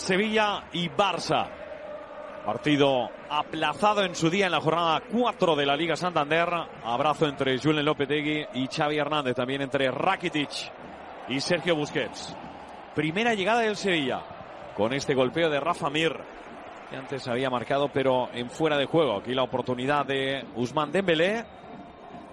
Sevilla y Barça. Partido aplazado en su día en la jornada 4 de la Liga Santander. Abrazo entre Julen Lopetegui y Xavi Hernández. También entre Rakitic y Sergio Busquets. Primera llegada del Sevilla. Con este golpeo de Rafa Mir. Que antes había marcado pero en fuera de juego. Aquí la oportunidad de Usman Dembélé.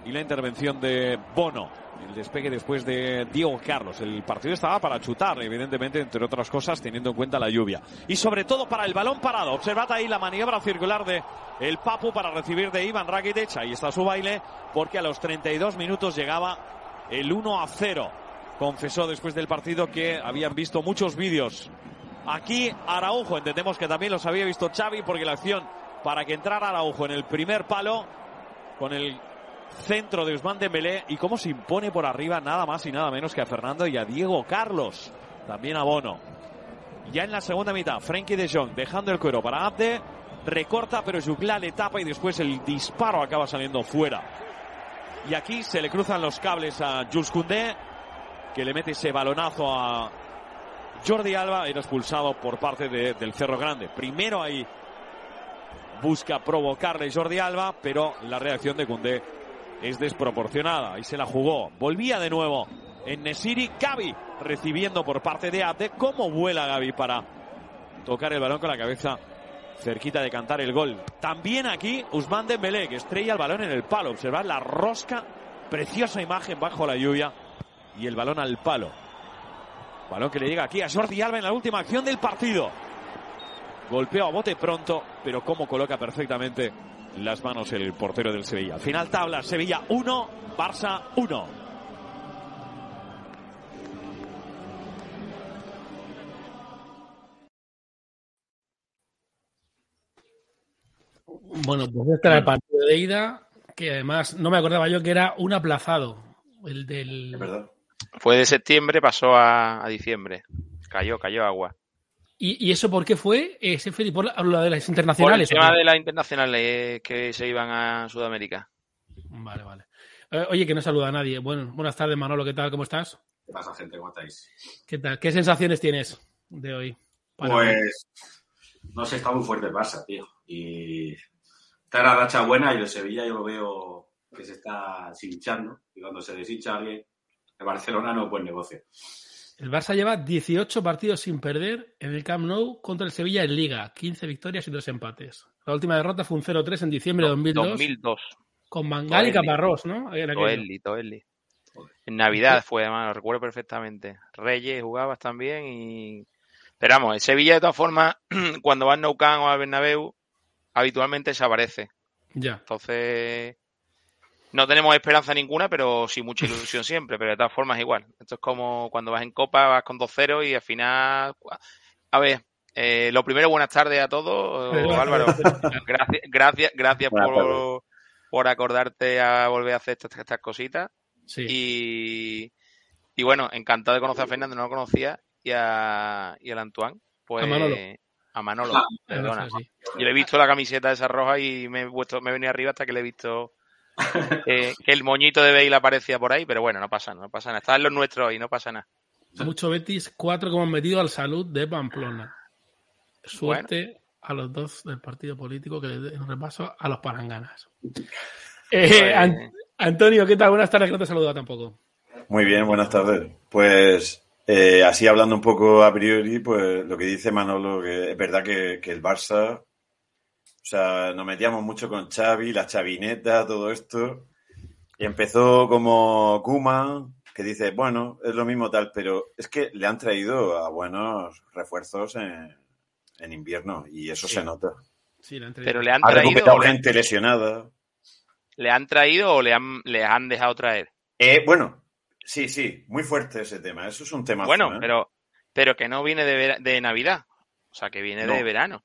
Y la intervención de Bono. El despegue después de Diego Carlos. El partido estaba para chutar, evidentemente, entre otras cosas, teniendo en cuenta la lluvia. Y sobre todo para el balón parado. Observad ahí la maniobra circular de el Papu para recibir de Iván Rakitic. Ahí está su baile, porque a los 32 minutos llegaba el 1 a 0. Confesó después del partido que habían visto muchos vídeos. Aquí Araujo, entendemos que también los había visto Xavi, porque la acción para que entrara Araujo en el primer palo, con el centro de Usman Dembélé y cómo se impone por arriba nada más y nada menos que a Fernando y a Diego Carlos. También a Bono. Ya en la segunda mitad, Frenkie de Jong dejando el cuero para Abde. Recorta, pero Jugla le tapa y después el disparo acaba saliendo fuera. Y aquí se le cruzan los cables a Jules Koundé, que le mete ese balonazo a Jordi Alba. Era expulsado por parte de, del Cerro Grande. Primero ahí busca provocarle Jordi Alba, pero la reacción de Koundé es desproporcionada. Ahí se la jugó. Volvía de nuevo en Nesiri. Gaby recibiendo por parte de Ate. ¿Cómo vuela Gaby para tocar el balón con la cabeza cerquita de cantar el gol? También aquí Usman Dembélé que estrella el balón en el palo. Observad la rosca. Preciosa imagen bajo la lluvia. Y el balón al palo. Balón que le llega aquí a Jordi Alba en la última acción del partido. Golpeo a bote pronto, pero cómo coloca perfectamente las manos el portero del Sevilla. Final tabla, Sevilla 1, Barça 1. Bueno, pues este era el partido de ida, que además no me acordaba yo que era un aplazado. El del. Fue de septiembre, pasó a, a diciembre. Cayó, cayó agua. ¿Y, ¿Y, eso por qué fue? ¿Ese fue por lo de las Por el internacionales? tema de las internacionales que se iban a Sudamérica. Vale, vale. Eh, oye, que no saluda a nadie. Bueno, buenas tardes, Manolo. ¿Qué tal? ¿Cómo estás? ¿Qué pasa, gente? ¿Cómo estáis? ¿Qué tal? ¿Qué sensaciones tienes de hoy? Para hoy? Pues no sé, está muy fuerte el Barça, tío. Y está la racha buena y el Sevilla yo lo veo que se está hinchando. Y cuando se deshincha alguien, el Barcelona no es buen negocio. El Barça lleva 18 partidos sin perder en el Camp Nou contra el Sevilla en Liga, 15 victorias y 2 empates. La última derrota fue un 0-3 en diciembre de 2002. 2002. Con Mangal y Caparrós, ¿no? Toelli, Toelli. En Navidad fue, además, lo recuerdo perfectamente. Reyes jugabas también y... Pero vamos, el Sevilla de todas formas, cuando va al Nou Camp o al Bernabéu, habitualmente se aparece. Ya. Entonces, no tenemos esperanza ninguna, pero sí mucha ilusión siempre, pero de todas formas igual. Esto es como cuando vas en Copa, vas con 2-0 y al final... A ver, eh, lo primero, buenas tardes a todos. Álvaro, gracias, gracias, gracias por, por, acordarte a volver a hacer estas, estas cositas. Sí. Y, y, bueno, encantado de conocer a Fernando, no lo conocía, y, a, y al Antoine, pues A Manolo. a Manolo, Ah, perdona. Sí. Yo le he visto la camiseta esa roja y me he, puesto, me he venido arriba hasta que le he visto eh, que el moñito de Bale aparecía por ahí, pero bueno, no pasa nada, no pasa nada. Está en los nuestros y no pasa nada. Mucho Betis, cuatro que hemos metido al salud de Pamplona. Suerte a los dos del partido político que le den un repaso a los paranganas. Eh, Pues- An- Antonio, ¿qué tal? Buenas tardes, que no te he saludado tampoco. Muy bien, buenas tardes. Pues eh, así hablando un poco a priori, pues lo que dice Manolo, que es verdad que, que el Barça, sea, nos metíamos mucho con Xavi, la chavineta, todo esto, y empezó como Kuma, que dice, bueno, es lo mismo tal, pero es que le han traído a buenos refuerzos en, en invierno y eso Sí. se nota. Sí, la entrevista. Pero le han Ha traído, recuperado o le, gente lesionada. le han traído o le han, le han dejado traer. Eh, bueno, sí, sí, muy fuerte ese tema. Eso es un tema. Bueno, pero, pero que no viene de, Navidad, o sea, que viene No. de verano.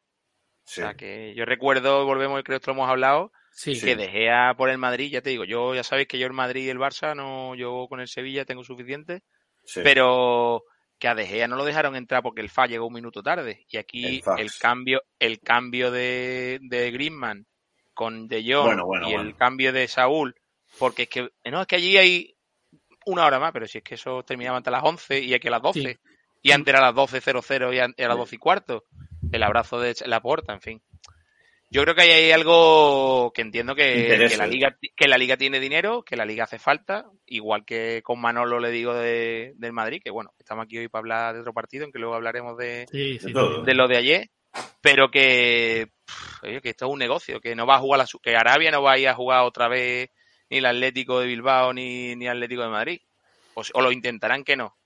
Sí. O sea, que yo recuerdo, volvemos, creo que esto lo hemos hablado, Sí, Sí. que dejé a por el Madrid, ya te digo, yo ya sabéis que yo el Madrid y el Barça, no, yo con el Sevilla tengo suficiente, sí. pero que a De Gea no lo dejaron entrar porque el FA llegó un minuto tarde. Y aquí El cambio, el cambio de, de Griezmann con De Jong Bueno, bueno, y el cambio de Saúl, porque es que, no, es que allí hay una hora más, pero si es que eso terminaba antes a las 11 y aquí a las 12. Sí. Y antes era a las 12.00 y a las Sí. 12 y puerta. El abrazo de la puerta, en fin. Yo creo que ahí hay algo que entiendo que, que la liga que la liga tiene dinero, que la liga hace falta, igual que con Manolo le digo de, del Madrid, que bueno, estamos aquí hoy para hablar de otro partido, aunque luego hablaremos de, Sí, sí, De todo. también. de lo de ayer, pero que, pff, oye, que esto es un negocio, que no va a jugar la, su- que Arabia no va a ir a jugar otra vez ni el Atlético de Bilbao ni, ni el Atlético de Madrid. O, o lo intentarán que no.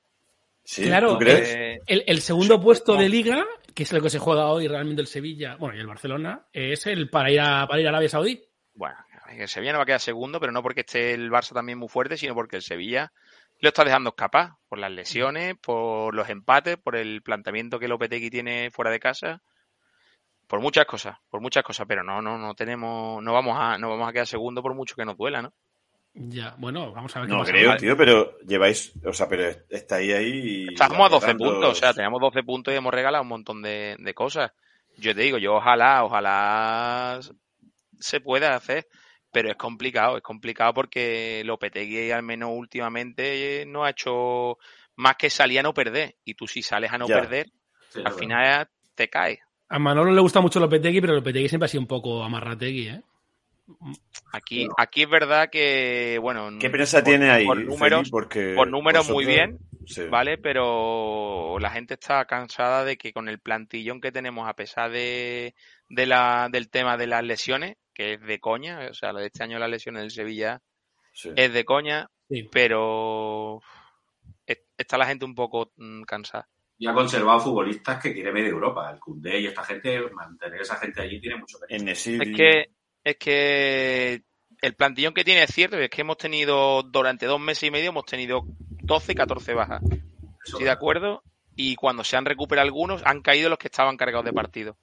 Sí, Claro, ¿tú crees? Eh, El, el segundo puesto de liga, que es lo que se juega hoy realmente el Sevilla, bueno, y el Barcelona, es el para ir a, para ir a Arabia Saudí. bueno, el Sevilla no va a quedar segundo, pero no porque esté el Barça también muy fuerte, sino porque el Sevilla lo está dejando escapar por las lesiones, por los empates, por el planteamiento que Lopetegui tiene fuera de casa, por muchas cosas, por muchas cosas, pero no, no, no tenemos, no vamos a, no vamos a quedar segundo por mucho que nos duela, ¿no? Ya, bueno, vamos a ver qué No pasa. creo, Vale. tío, pero lleváis, o sea, pero estáis ahí y... Estamos a 12 apretando- puntos, o sea, tenemos 12 puntos y hemos regalado un montón de, de cosas. Yo te digo, yo ojalá, ojalá se pueda hacer, pero es complicado, es complicado porque Lopetegui al menos últimamente no ha hecho más que salir a no perder. Y tú si sales a no Ya. perder, Sí, al final te caes. A Manolo le gusta mucho Lopetegui, pero Lopetegui siempre ha sido un poco amarrategui, ¿eh? Aquí, aquí es verdad que, bueno, ¿Qué prensa por- tiene ahí, por Feli? números, Porque por números muy bien, Sí. ¿vale? Pero la gente está cansada de que con el plantillón que tenemos, a pesar de, de la, del tema de las lesiones, que es de coña, o sea, la de este año las lesiones del Sevilla sí. es de coña, Sí. pero es- está la gente un poco mm, cansada. Y ha conservado futbolistas que quiere medio Europa. El Cundé y esta gente, mantener esa gente allí tiene mucho Nesiri- Es que, es que el plantillón que tiene es cierto, es que hemos tenido, durante dos meses y medio, hemos tenido 12, 14 bajas. Eso, Estoy de acuerdo. Y cuando se han recuperado algunos, han caído los que estaban cargados de partido.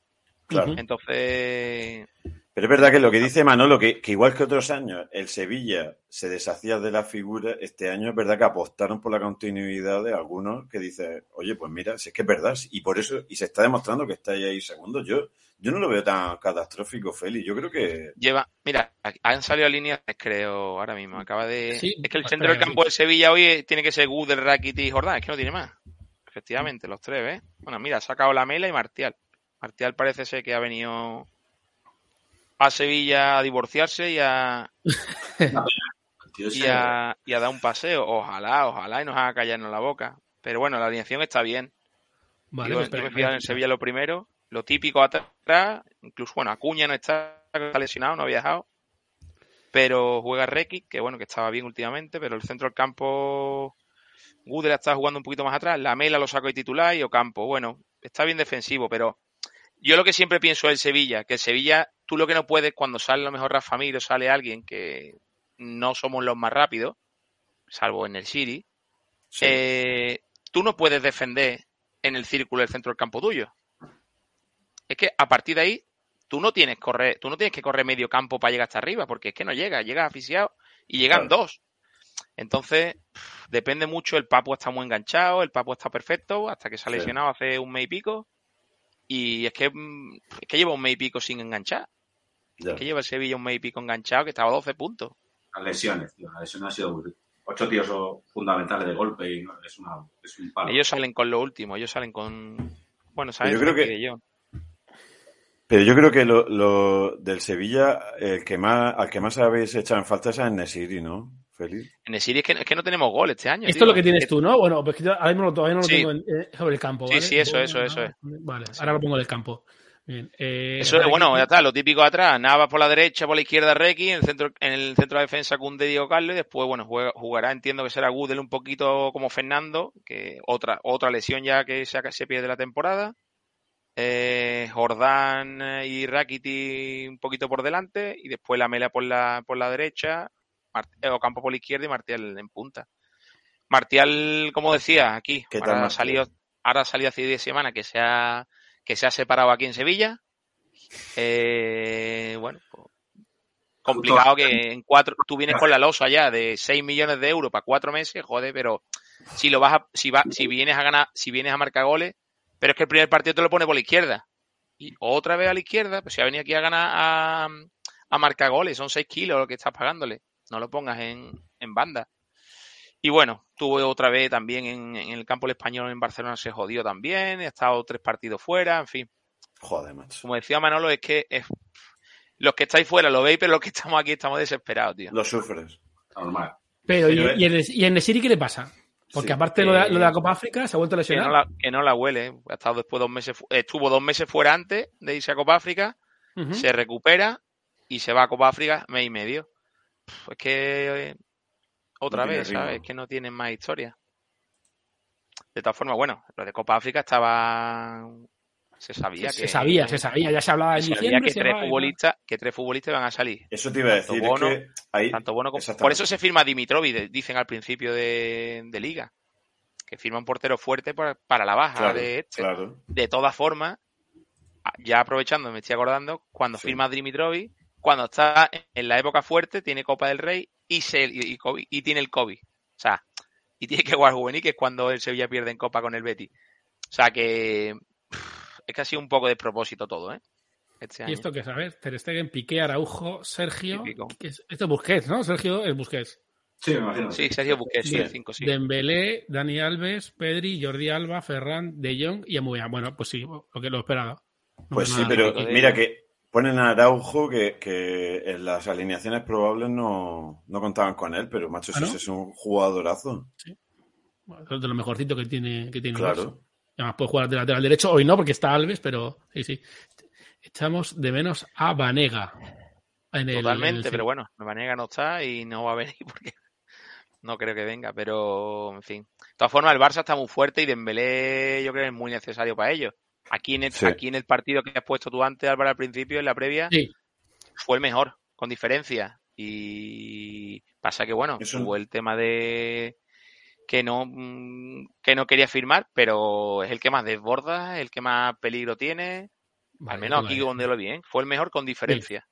Claro. Entonces, Pero es verdad que lo que dice Manolo, que, que igual que otros años el Sevilla se deshacía de la figura, este año es verdad que apostaron por la continuidad de algunos que dicen, oye, pues mira, si es que es verdad, y por eso, y se está demostrando que estáis ahí segundo. Yo, yo no lo veo tan catastrófico, Feli. Yo creo que lleva, mira, han salido líneas, creo, ahora mismo. Acaba de. Sí, es que el pues centro del campo del Sevilla hoy tiene que ser Gudel, Rakitic y Jordán, es que no tiene más. Efectivamente, los tres, ¿ves? Bueno, mira, ha sacado la Mela y Martial. Martial parece ser que ha venido a Sevilla a divorciarse y a, y a, y a dar un paseo. Ojalá, ojalá y nos haga callarnos la boca. Pero bueno, la alineación está bien. Vale, yo, pues yo espera, me en. Sevilla lo primero. Lo típico atrás, incluso, bueno, Acuña no está, está lesionado, no ha viajado. Pero juega Rekic, que bueno, que estaba bien últimamente, pero el centro del campo, Gudel está jugando un poquito más atrás. La Mela lo saco de titular y Ocampo, bueno, está bien defensivo, pero yo lo que siempre pienso es el Sevilla, que el Sevilla, tú lo que no puedes cuando sale a lo mejor Rafa Mir o sale alguien que no somos los más rápidos, salvo en el City, sí. eh, tú no puedes defender en el círculo del centro del campo tuyo. Es que a partir de ahí, tú no tienes correr, tú no tienes que correr medio campo para llegar hasta arriba, porque es que no llega, llegas asfixiado y llegan Claro. dos. Entonces, depende mucho, el Papu está muy enganchado, el Papu está perfecto, hasta que se ha Sí. lesionado hace un mes y pico. Y es que, mm, es que lleva un mes y pico sin enganchar. Es que lleva el Sevilla un mes y pico enganchado que estaba a 12 puntos. Las lesiones, tío. Las lesiones han sido. Ocho tíos son fundamentales de golpe y es, una, es un palo. Ellos salen con lo último, ellos salen con... Bueno, saben yo creo que... yo. Pero yo creo que lo, lo, del Sevilla, el que más, al que más habéis echado en falta es a Nesiri, ¿no? Feliz. Nesiri es que, es que no tenemos gol este año. Esto es lo que tienes tú, ¿no? Bueno, pues ahora mismo todavía no lo tengo en, eh, sobre el campo. ¿vale? Sí, sí, eso, eso, eso es. Vale, ahora lo pongo en el campo. Bien, eh, Eso es bueno, ya está, lo típico atrás, Navas por la derecha, por la izquierda Requi, en el centro, en el centro de defensa Cunde Diego Carlos, y después, bueno, jugará, entiendo que será Gudel un poquito como Fernando, que otra, otra lesión ya que se, se pierde la temporada. Eh, Jordán y Rakiti un poquito por delante, y después la Mela por la, por la derecha, Mart Ocampo por la izquierda y Martial en punta. Martial, como decía, aquí, ahora ha salido, ahora ha salido hace 10 semanas que se ha que se ha separado aquí en Sevilla. Eh, bueno, pues, complicado que en cuatro, tú vienes con la losa allá de 6 millones de euros para cuatro meses, joder, pero si lo vas a, si va, si vienes a ganar, si vienes a marcar goles, pero es que el primer partido te lo pone por la izquierda. Y otra vez a la izquierda, pues si ha venido aquí a ganar a, a marcar goles, son 6 kilos lo que estás pagándole. No lo pongas en, en banda. Y bueno, tuvo otra vez también en, en, el campo el español en Barcelona se jodió también, ha estado tres partidos fuera, en fin. Joder, macho. Como decía Manolo, es que es, los que estáis fuera lo veis, pero los que estamos aquí estamos desesperados, tío. Lo sufres. Normal. Pero, ¿y, y, en, ¿y en Nesiri qué le pasa? Porque sí, aparte lo, de, lo, de la Copa África, se ha vuelto a lesionar. Que no la, que no la huele. Ha estado después dos meses, estuvo dos meses fuera antes de irse a Copa África, uh -huh. se recupera y se va a Copa África mes y medio. Es que otra no vez, ¿sabes? Que no tienen más historia. De todas formas, bueno, lo de Copa África estaba. Se sabía se, que. Se sabía, se sabía, ya se hablaba en se sabía que tres, futbolistas, que tres futbolistas van a salir. Eso te iba a decir. Bono, es que ahí, tanto Bono como... Por eso se firma Dimitrovic, dicen al principio de, de Liga. Que firma un portero fuerte para, para la baja claro, de este. Claro. De todas formas, ya aprovechando, me estoy acordando, cuando sí. firma Dimitrovic, cuando está en la época fuerte, tiene Copa del Rey y, se, y, y, COVID, y tiene el COVID. O sea, y tiene que jugar juvenil, que es cuando el Sevilla pierde en Copa con el Betty. O sea que es que ha sido un poco de propósito todo, ¿eh? Este ¿Y esto qué sabes? Ter Stegen, Piqué, Araujo, Sergio. Es, esto es Busquets, ¿no? Sergio es Busquets. Sí, me imagino. Sí, Sergio Busquets, sí, cinco, sí. Dembélé, Dani Alves, Pedri, Jordi Alba, Ferran, De Jong y Amuya. Bueno, pues sí, lo que lo esperaba. No pues sí, pero mira que ponen a Araujo que, que, en las alineaciones probables no, no contaban con él, pero macho, ¿Ah, no? ese es un jugadorazo. Sí. Bueno, es de lo mejorcito que tiene, que tiene Claro. Además puede jugar de lateral derecho, hoy no, porque está Alves, pero sí, sí. Echamos de menos a Vanega. En el, Totalmente, en el... pero bueno, Vanega no está y no va a venir porque no creo que venga, pero en fin. De todas formas, el Barça está muy fuerte y Dembélé yo creo que es muy necesario para ellos. Aquí en, el, sí. aquí en el partido que has puesto tú antes, Álvaro, al principio, en la previa, sí. fue el mejor, con diferencia. Y pasa que, bueno, Eso... hubo el tema de que no, mm, que no quería firmar, pero es el que más desborda, el que más peligro tiene. Vale, Al menos aquí donde lo vi, ¿eh? fue el mejor con diferencia.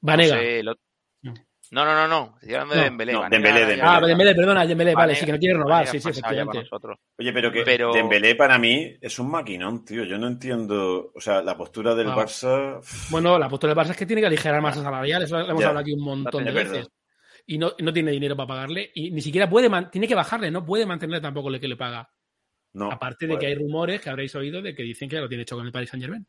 Vanega. No, sé, lo... no, no, no, no. Estoy hablando no, de Dembélé. No, Dembélé, Dembélé. Ah, Dembélé, perdona, Dembélé, vale, sí que no quiere renovar, sí, sí, efectivamente. Oye, pero que pero... Dembélé para mí es un maquinón, tío. Yo no entiendo, o sea, la postura del ah. Barça... Bueno, la postura del Barça es que tiene que aligerar masas salariales, eso lo hemos ya. hablado aquí un montón de veces. Y no, no, tiene dinero para pagarle y ni siquiera puede, tiene que bajarle, no puede mantener tampoco lo que le paga. No, Aparte de que hay rumores que habréis oído de que dicen que lo tiene hecho con el Paris Saint Germain.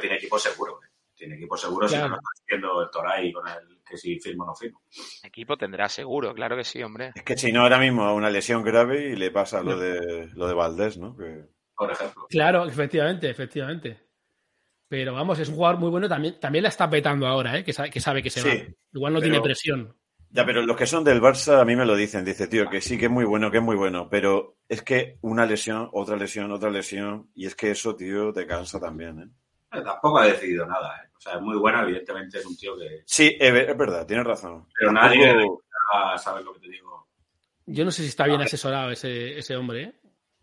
Tiene equipo seguro. Tiene equipo seguro claro. si no lo está haciendo el Toray con el que si firmo o no firmo. Equipo tendrá seguro, claro que sí, hombre. Es que si no, ahora mismo una lesión grave y le pasa lo de lo de Valdés, ¿no? Que... Por ejemplo. Claro, efectivamente, efectivamente. Pero vamos, es un jugador muy bueno, también, también la está petando ahora, ¿eh? que, sabe, que sabe que se sí, va. Igual no pero... tiene presión. Ya, pero los que son del Barça a mí me lo dicen. Dice, tío, que sí, que es muy bueno, que es muy bueno. Pero es que una lesión, otra lesión, otra lesión. Y es que eso, tío, te cansa también, ¿eh? Pero tampoco ha decidido nada, ¿eh? O sea, es muy bueno, evidentemente es un tío que... Sí, es, verdad, tienes razón. Pero nadie sabe lo que te digo. Yo no sé si está bien asesorado ese, ese hombre, ¿eh?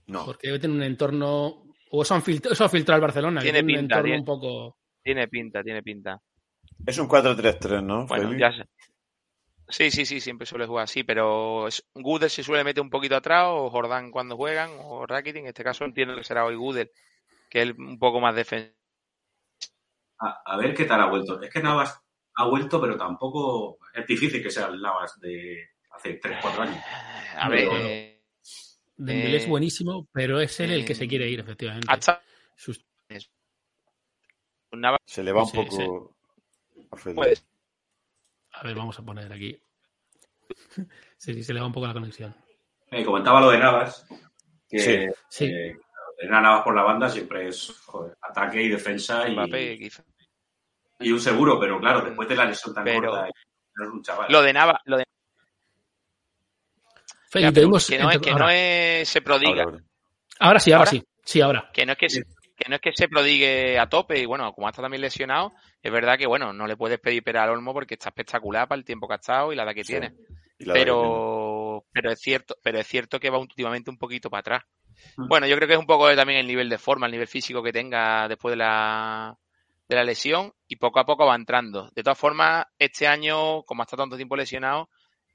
No. Porque debe tener un entorno... O eso, han filtrado, eso ha filtrado el Barcelona. Tiene que pinta, un entorno tiene, un poco... tiene pinta, tiene pinta. Es un 4-3-3, ¿no? Bueno, Felipe? ya sé. Sí, sí, sí, siempre suele jugar así, pero Gudel se suele meter un poquito atrás, o Jordán cuando juegan, o Rakitic, en este caso entiendo que será hoy Gudel, que es un poco más defensivo a, ver qué tal ha vuelto. Es que Navas ha vuelto, pero tampoco es difícil que sea el Navas de hace 3-4 años. A ver. Eh, Dembélé es buenísimo, pero es él el que se quiere ir, efectivamente. Se le va un poco a ver, vamos a poner aquí. sí, se le va un poco la conexión. Me comentaba lo de Navas, que sí. Navas por la banda siempre es ataque y defensa y, y un seguro, pero claro, después de la lesión tan gorda, no es un chaval. Lo de Navas, lo de que no, es, que no es, se prodiga. Ahora, sí, ahora, sí. Sí, ahora. Que no es que, que no es que se prodigue a tope y bueno, como ha estado también lesionado, es verdad que bueno, no le puedes pedir pera al Olmo porque está espectacular para el tiempo que ha estado y la edad que tiene. Pero, pero es cierto, pero es cierto que va últimamente un poquito para atrás. Mm. Bueno, yo creo que es un poco también el nivel de forma, el nivel físico que tenga después de la, de la lesión y poco a poco va entrando. De todas formas, este año, como ha estado tanto tiempo lesionado,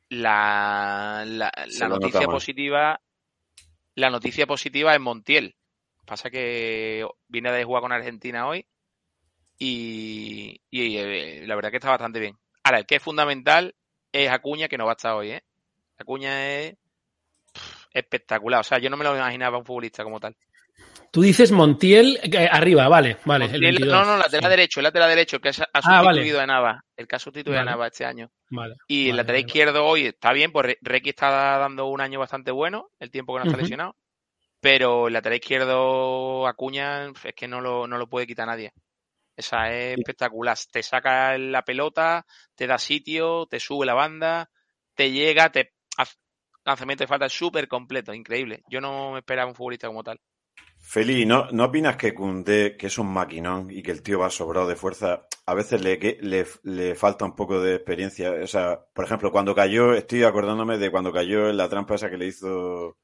la, la, noticia positiva, la noticia positiva es Montiel. Pasa que viene de jugar con Argentina hoy y, eh, la verdad que está bastante bien. Ahora, el que es fundamental es Acuña, que no va a estar hoy, ¿eh? Acuña es espectacular. O sea, yo no me lo imaginaba un futbolista como tal. Tú dices Montiel eh, arriba, vale, vale. no, no, lateral derecho, el lateral derecho, que ha ah, sustituido a Nava, el que ha sustituido a Nava este año. Vale, y el lateral izquierdo hoy está bien, pues Requi está dando un año bastante bueno, el tiempo que no está lesionado. Pero el lateral izquierdo, Acuña, es que no lo, no lo puede quitar nadie. Esa es espectacular. Te saca la pelota, te da sitio, te sube la banda, te llega, te lanzamiento de falta súper completo, increíble. Yo no me esperaba un futbolista como tal. Feli, ¿no, ¿no opinas que Cundé, que es un maquinón y que el tío va sobrado de fuerza, a veces le, le, le, falta un poco de experiencia? O sea, por ejemplo, cuando cayó, estoy acordándome de cuando cayó en la trampa esa que le hizo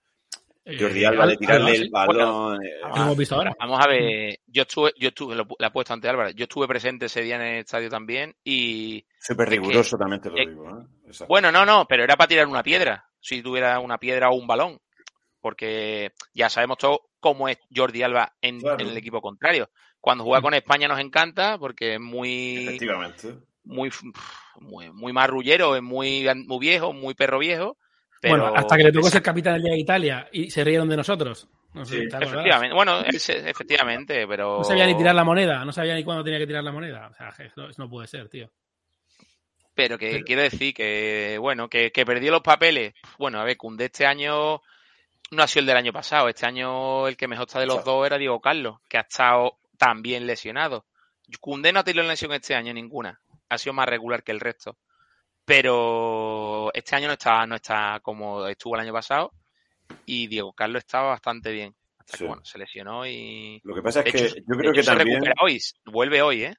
Jordi eh, Alba de tirarle el balón. Eh, hemos visto ahora. Vamos a ver, yo estuve, yo estuve, lo, la he puesto ante Álvaro, yo estuve presente ese día en el estadio también y... Súper riguroso también te lo digo. ¿eh? Bueno, no, no, pero era para tirar una piedra, si tuviera una piedra o un balón, porque ya sabemos todo cómo es Jordi Alba en, el equipo contrario. Cuando juega con España nos encanta porque es muy... Efectivamente. Muy, muy, muy marrullero, es muy, muy viejo, muy perro viejo bueno, hasta que le tocó ser capitán del Día de Italia y se rieron de nosotros. efectivamente. Bueno, efectivamente, pero. No sabía ni tirar la moneda, no sabía ni cuándo tenía que tirar la moneda. O sea, eso no puede ser, tío. Pero que quiero decir que, bueno, que, perdió los papeles. Bueno, a ver, Cundé este año no ha sido el del año pasado. Este año el que mejor está de los dos era Diego Carlos, que ha estado también lesionado. Cundé no ha tenido lesión este año ninguna. Ha sido más regular que el resto pero este año no está, no está como estuvo el año pasado y Diego Carlos estaba bastante bien. Hasta que bueno, se lesionó y. Lo que pasa es que yo creo que también. hoy, vuelve hoy, ¿eh?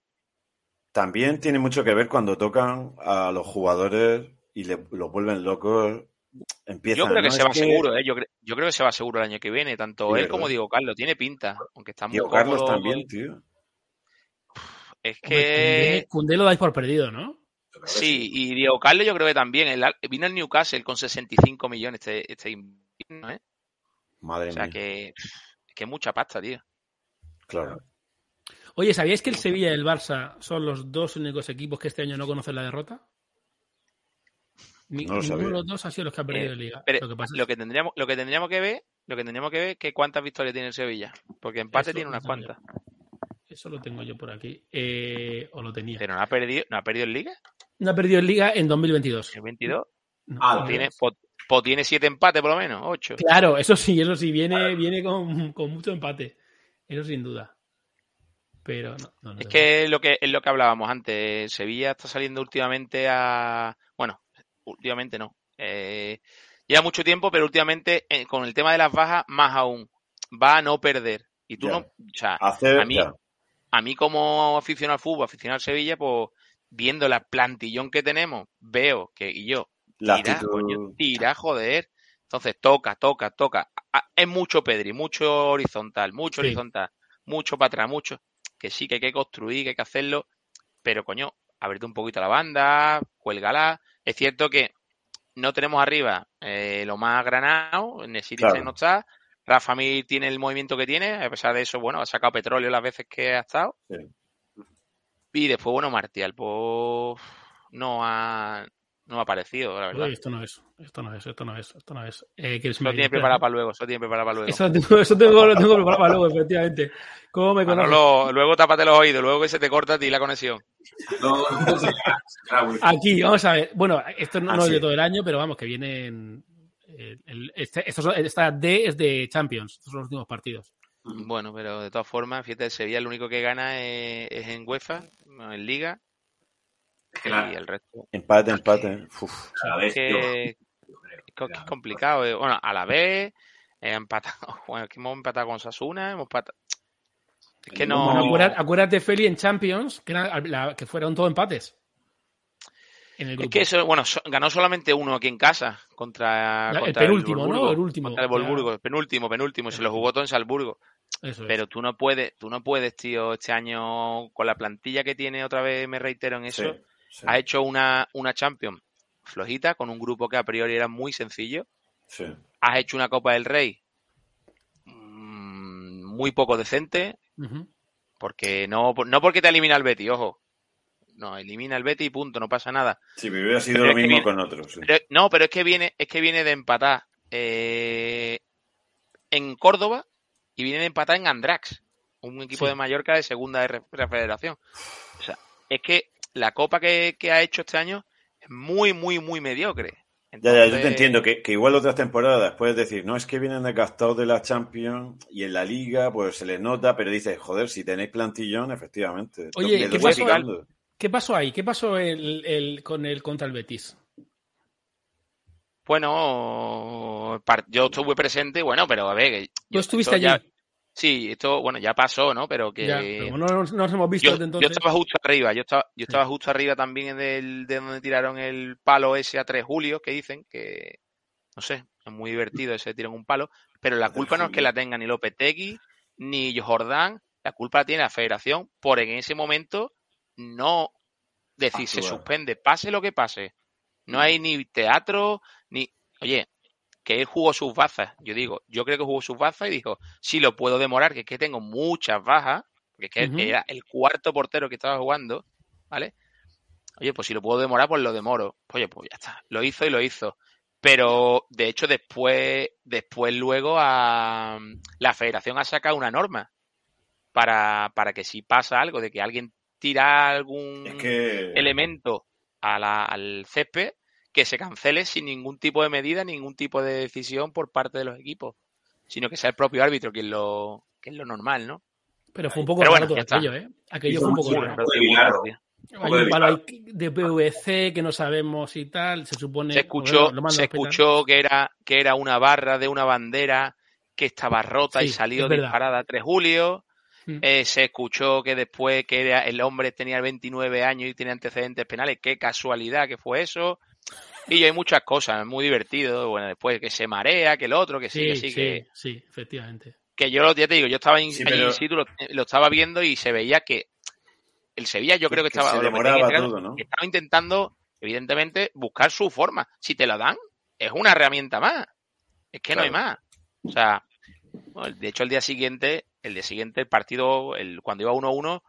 También tiene mucho que ver cuando tocan a los jugadores y le, los vuelven locos. Empiezan, yo creo que se va seguro, ¿eh? Yo, yo, creo que se va seguro el año que viene, tanto él como Diego Carlos. Tiene pinta, aunque está muy Diego Carlos también, tío. Es que. Cundé lo dais por perdido, ¿no? Sí, y Diego Carlos yo creo que también. El, vino el Newcastle con 65 millones este, este invierno, ¿eh? Madre mía. O sea que, que mucha pasta, tío. Claro. Oye, ¿sabíais que el Sevilla y el Barça son los dos únicos equipos que este año no conocen la derrota? no lo ninguno de los dos ha sido los que han perdido la liga. lo, que tendríamos, lo que tendríamos que ver, lo que tendríamos que ver es que cuántas victorias tiene el Sevilla. Porque empate tiene unas cuantas. Eso lo tengo yo por aquí. Eh, o lo tenía. ¿Pero no ha perdido, no ha perdido en Liga? No ha perdido en Liga en 2022. ¿En 22? ah, pues tiene, pues, tiene siete empates por lo menos, ocho. Claro, eso sí, eso sí, viene, viene con, mucho empate. Eso sin duda. Pero no, es que lo que es lo que hablábamos antes. Sevilla está saliendo últimamente a. Bueno, últimamente no. Eh, lleva mucho tiempo, pero últimamente eh, con el tema de las bajas, más aún. Va a no perder. Y tú no. O sea, a mí, a mí como aficionado al fútbol, aficionado al Sevilla, pues viendo la plantillón que tenemos, veo que y yo, tira, coño, tira, joder. Entonces toca, toca, toca. Es mucho Pedri, mucho horizontal, mucho horizontal, mucho para atrás, mucho. Que sí, que hay que construir, que hay que hacerlo, pero coño, abrete un poquito la banda, cuélgala. Es cierto que no tenemos arriba eh, lo más granado, en el sitio no está, Rafa Mir tiene el movimiento que tiene, a pesar de eso, bueno, ha sacado petróleo las veces que ha estado. Y después, bueno, Martial, pues no ha, no ha aparecido, la verdad. Uy, esto no es, esto no es, esto no es, esto no es. Eh, ¿quieres Lo tiene preparado para luego, eso tiene preparado para luego. Eso, tengo, eso tengo, lo tengo preparado para luego, efectivamente. ¿Cómo me conoces? Manolo, luego tápate los oídos, luego que se te corta a ti la conexión. No, no Aquí, vamos a ver. Bueno, esto no, Ah, no es sí. de todo el año, pero vamos, que vienen. eh, el- este- estos esta D es de Champions, estos son los últimos partidos. Bueno, pero de todas formas, fíjate, el Sevilla lo único que gana es, es en UEFA, no en Liga, Es la, y el resto. Empate, empate. Uf. a la vez, tío, que, yo creo. es que es complicado. eh. Bueno, a la vez, empatado, bueno, que hemos empatado con Sasuna, hemos empatado. Es que no. Bueno, acuérdate, acuérdate, Feli, en Champions, que, era la- que fueron todos empates. En el Es grupo. que eso, bueno, so- ganó solamente uno aquí en casa contra, La- el contra penúltimo, ¿no? El último. Contra el Wolfsburgo, el penúltimo, penúltimo, se lo jugó todo en Salzburgo. Eso es. Pero tú no puedes, tú no puedes, tío, este año con la plantilla que tiene, otra vez me reitero en eso, Sí, sí, ha hecho una, una Champions flojita con un grupo que a priori era muy sencillo. sí. Has hecho una Copa del Rey mm, muy poco decente, porque no, no porque te elimina el Betty, ojo. No, elimina el Betty y punto, no pasa nada. Sí, pero hubiera sido Pero lo mismo viene- con otros. sí. Pero- no, pero es que viene, es que viene de empatar eh, en Córdoba y viene de empatar en Andrax, un equipo Sí. de Mallorca de segunda de re- federación. O sea, es que la copa que, que ha hecho este año es muy, muy, muy mediocre. Ya, ya, yo te entiendo que, que igual otras temporadas puedes decir, no, es que vienen desgastados de la Champions y en la Liga pues se les nota, pero dices, joder, si tenéis plantillón, efectivamente. Oye, ¿qué pasó? ¿Qué pasó ahí? ¿Qué pasó el, el- con el contra el Betis? Bueno, par- yo estuve presente, bueno, pero a ver, que ¿Tú yo- estuviste esto allí? ya- sí, esto, bueno, ya pasó, ¿no? Pero que Ya, pero como no, no nos hemos visto yo, desde yo entonces. estaba justo arriba, yo estaba, yo estaba justo arriba también del, de donde tiraron el palo ese a 3 julio, que dicen que, no sé, es muy divertido ese tiran un palo, pero la culpa no es que la tenga ni Lopetegui, ni Jordán, la culpa la tiene la federación por en ese momento no decir se suspende, pase lo que pase. No hay ni teatro, ni, oye, que él jugó sus bazas, yo digo, yo creo que jugó sus bazas y dijo, si lo puedo demorar, que es que tengo muchas bajas, porque es que era el cuarto portero que estaba jugando, ¿vale? Oye, pues si lo puedo demorar, pues lo demoro. Oye, pues ya está. Lo hizo y lo hizo. Pero, de hecho, después, después luego a, la federación ha sacado una norma para, para que si pasa algo, de que alguien tira algún Es que... elemento a la- al césped, que se cancele sin ningún tipo de medida, ningún tipo de decisión por parte de los equipos, sino que sea el propio árbitro quien lo, que es lo normal, ¿no? Pero fue un poco raro bueno, está. aquello, ¿eh? Aquello fue un poco raro. Hay un palo de PVC que no sabemos y tal, se supone... Se escuchó, bueno, lo mandan se escuchó que era, que era una barra de una bandera que estaba rota y salió disparada a 3 julio. Mm. Eh, se escuchó que después que era- el hombre tenía 29 años y tenía antecedentes penales. Qué casualidad que fue eso. Y hay muchas cosas, muy divertido. Bueno, después que se marea, que el otro, que sí, Sí, que sí, sí, que, sí, efectivamente. que yo ya te digo, yo estaba in- Sí, allí pero- in situ, lo, lo estaba viendo y se veía que el Sevilla yo creo que, que estaba, se estaba intentando, evidentemente, buscar su forma. Si te la dan, es una herramienta más. Es que no hay más. O sea, bueno, de hecho el día siguiente, el día siguiente, el partido, el, cuando iba 1-1,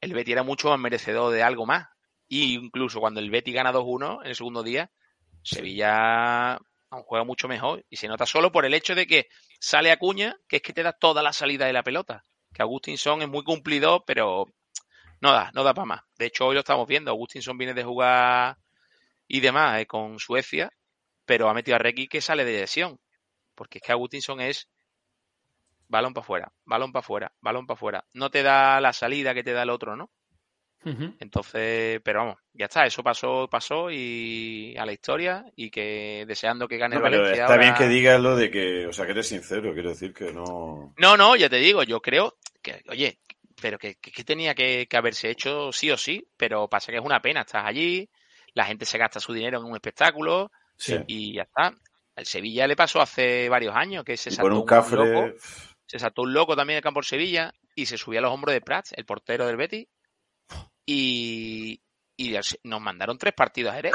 el Betty era mucho más merecedor de algo más. Y incluso cuando el Betty gana 2-1 en el segundo día, Sevilla juega mucho mejor y se nota solo por el hecho de que sale Acuña, que es que te da toda la salida de la pelota. Que Agustinson es muy cumplidor, pero no da, no da para más. De hecho, hoy lo estamos viendo. Agustinson viene de jugar y demás eh, con Suecia, pero ha metido a Requi que sale de lesión. Porque es que Agustinson es balón para afuera, balón para afuera, balón para afuera. No te da la salida que te da el otro, ¿no? Entonces, pero vamos, ya está, eso pasó, pasó y a la historia y que deseando que gane No, el pero Valencia está ahora- bien que digas lo de que, o sea, que eres sincero, quiero decir que no... No, no, ya te digo, yo creo que, oye, pero que, tenía que, que haberse hecho sí o sí, pero pasa que es una pena, estás allí, la gente se gasta su dinero en un espectáculo Sí. y ya está. El Sevilla le pasó hace varios años que se saltó un un cafre... loco, se saltó un loco también en el campo de Sevilla y se subía a los hombros de Prats, el portero del Betis, y, y nos mandaron tres partidos a Jerez.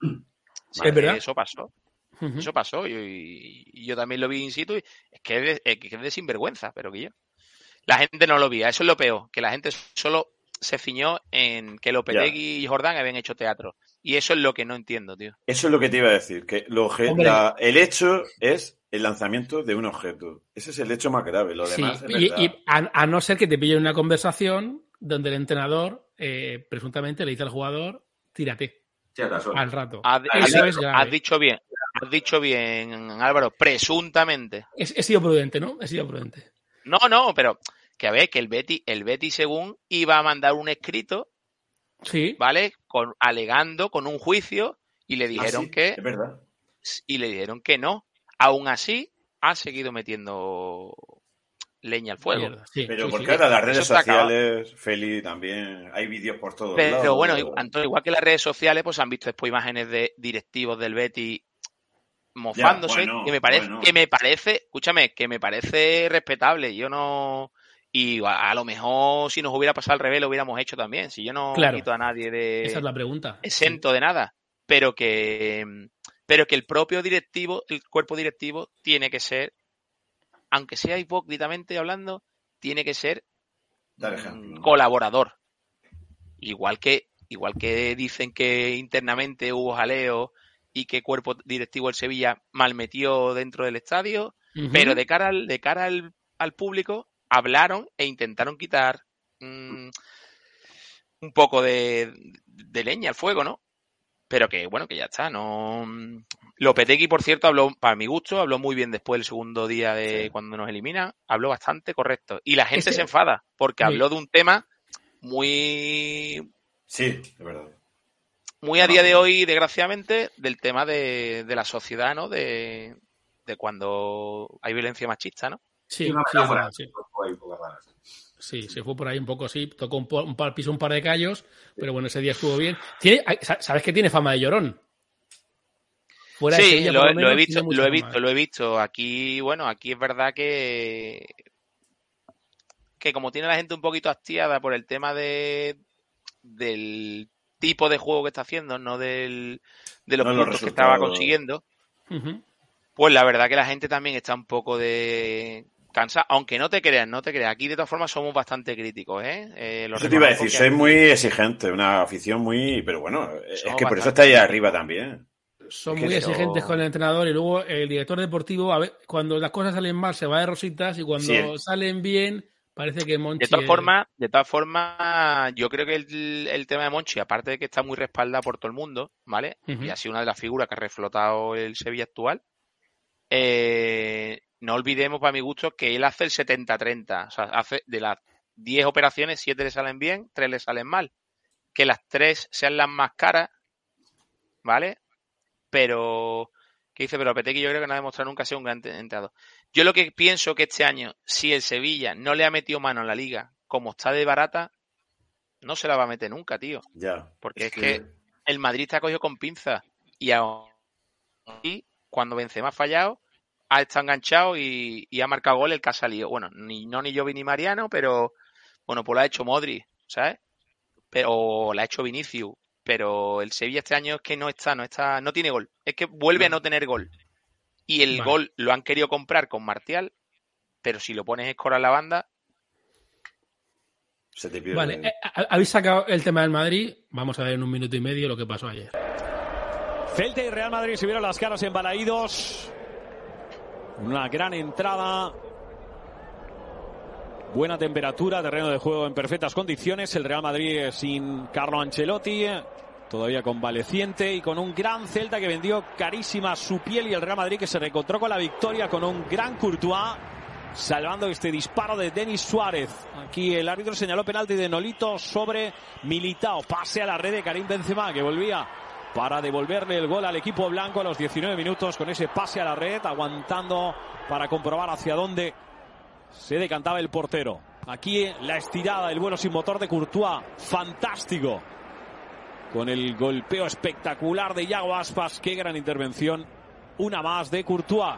¿Es verdad? Eso pasó. Eso pasó y, y yo también lo vi in situ y es que es de, es que es de sinvergüenza, pero que yo. La gente no lo veía, eso es lo peor, que la gente solo se ciñó en que Lopetegui y Jordán habían hecho teatro. Y eso es lo que no entiendo, tío. Eso es lo que te iba a decir, que lo el hecho es el lanzamiento de un objeto. Ese es el hecho más grave. Lo demás y, a, no ser que te pille una conversación donde el entrenador eh, presuntamente le dice al jugador, tírate. al rato. Has, dicho bien, has dicho bien, Álvaro, presuntamente. He, sido prudente, ¿no? He sido prudente. No, no, pero que a ver, que el Betty, el Betty según iba a mandar un escrito, sí. ¿vale? Con, alegando con un juicio y le ah, dijeron que... Es verdad. Y le dijeron que no. Aún así, ha seguido metiendo leña al fuego. pero porque ahora las redes sociales, Feli, también hay vídeos por todos pero, lados. Pero bueno, igual que las redes sociales, pues han visto después imágenes de directivos del Betty mofándose, que me parece, que me parece, escúchame, que me parece respetable. Yo no, y a, lo mejor si nos hubiera pasado al revés lo hubiéramos hecho también. Si yo no quito a nadie de. Esa es la pregunta. Exento de nada. Pero que. Pero que el propio directivo, el cuerpo directivo, tiene que ser, aunque sea hipócritamente hablando, tiene que ser colaborador. Igual que, igual que dicen que internamente hubo jaleo y que cuerpo directivo del Sevilla malmetió dentro del estadio, pero de cara al, de cara al, al público hablaron e intentaron quitar mm, un poco de, leña al fuego, ¿no? Pero que, bueno, que ya está, no... Lopetegui, por cierto, habló, para mi gusto, habló muy bien después del segundo día de cuando nos elimina, habló bastante correcto. Y la gente se enfada, porque habló de un tema muy... Sí, es verdad. Muy a día de hoy, desgraciadamente, del tema de, la sociedad, ¿no? De, de cuando hay violencia machista, ¿no? Sí, sí, se fue por ahí un poco, sí, tocó un, un par, piso un par de callos, pero bueno, ese día estuvo bien. ¿Tiene, ¿Sabes que tiene fama de llorón? sí, lo, he visto, lo he visto, lo he visto. Aquí, bueno, aquí es verdad que que como tiene la gente un poquito hastiada por el tema de del tipo de juego que está haciendo, no del, de los puntos que estaba consiguiendo, pues la verdad que la gente también está un poco de cansa, aunque no te creas, no te creas. Aquí de todas formas somos bastante críticos, ¿eh? eh eso te iba a decir, soy muy exigente, una afición muy, pero bueno, es que por eso está ahí arriba también. Son muy exigentes con el entrenador y luego el director deportivo, a ver, cuando las cosas salen mal se va de rositas y cuando salen bien parece que Monchi... De todas formas, de todas formas, yo creo que el, tema de Monchi, aparte de que está muy respaldado por todo el mundo, ¿vale? Y ha sido una de las figuras que ha reflotado el Sevilla actual, eh, no olvidemos, para mi gusto, que él hace el 70-30. O sea, hace de las 10 operaciones, 7 le salen bien, 3 le salen mal. Que las 3 sean las más caras, ¿vale? Pero, ¿qué dice? Pero Petequi yo creo que no ha demostrado nunca ser un gran entrenador. Yo lo que pienso que este año, si el Sevilla no le ha metido mano a la liga, como está de barata, no se la va a meter nunca, tío. Ya. Porque es, que... el Madrid está cogido con pinzas. Y aún cuando Benzema ha fallado, ha estado enganchado y, ha marcado gol el que ha salido. Bueno, ni no ni yo ni Mariano, pero bueno, pues lo ha hecho Modri, ¿sabes? Pero la ha hecho Vinicius. Pero el Sevilla este año es que no está, no está, no tiene gol. Es que vuelve a no tener gol. Y el gol lo han querido comprar con Martial, pero si lo pones escora en la banda. Se te pierde. Vale, eh, habéis sacado el tema del Madrid. Vamos a ver en un minuto y medio lo que pasó ayer. Celta y Real Madrid se vieron las caras embalaídos. Una gran entrada. Buena temperatura, terreno de juego en perfectas condiciones. El Real Madrid sin Carlo Ancelotti, todavía convaleciente y con un gran Celta que vendió carísima su piel y el Real Madrid que se reencontró con la victoria con un gran Courtois salvando este disparo de Denis Suárez. Aquí el árbitro señaló penalti de Nolito sobre Militao. Pase a la red de Karim Benzema que volvía para devolverle el gol al equipo blanco a los 19 minutos con ese pase a la red, aguantando para comprobar hacia dónde se decantaba el portero. Aquí la estirada, el vuelo sin motor de Courtois, fantástico. Con el golpeo espectacular de Yago Aspas, qué gran intervención. Una más de Courtois,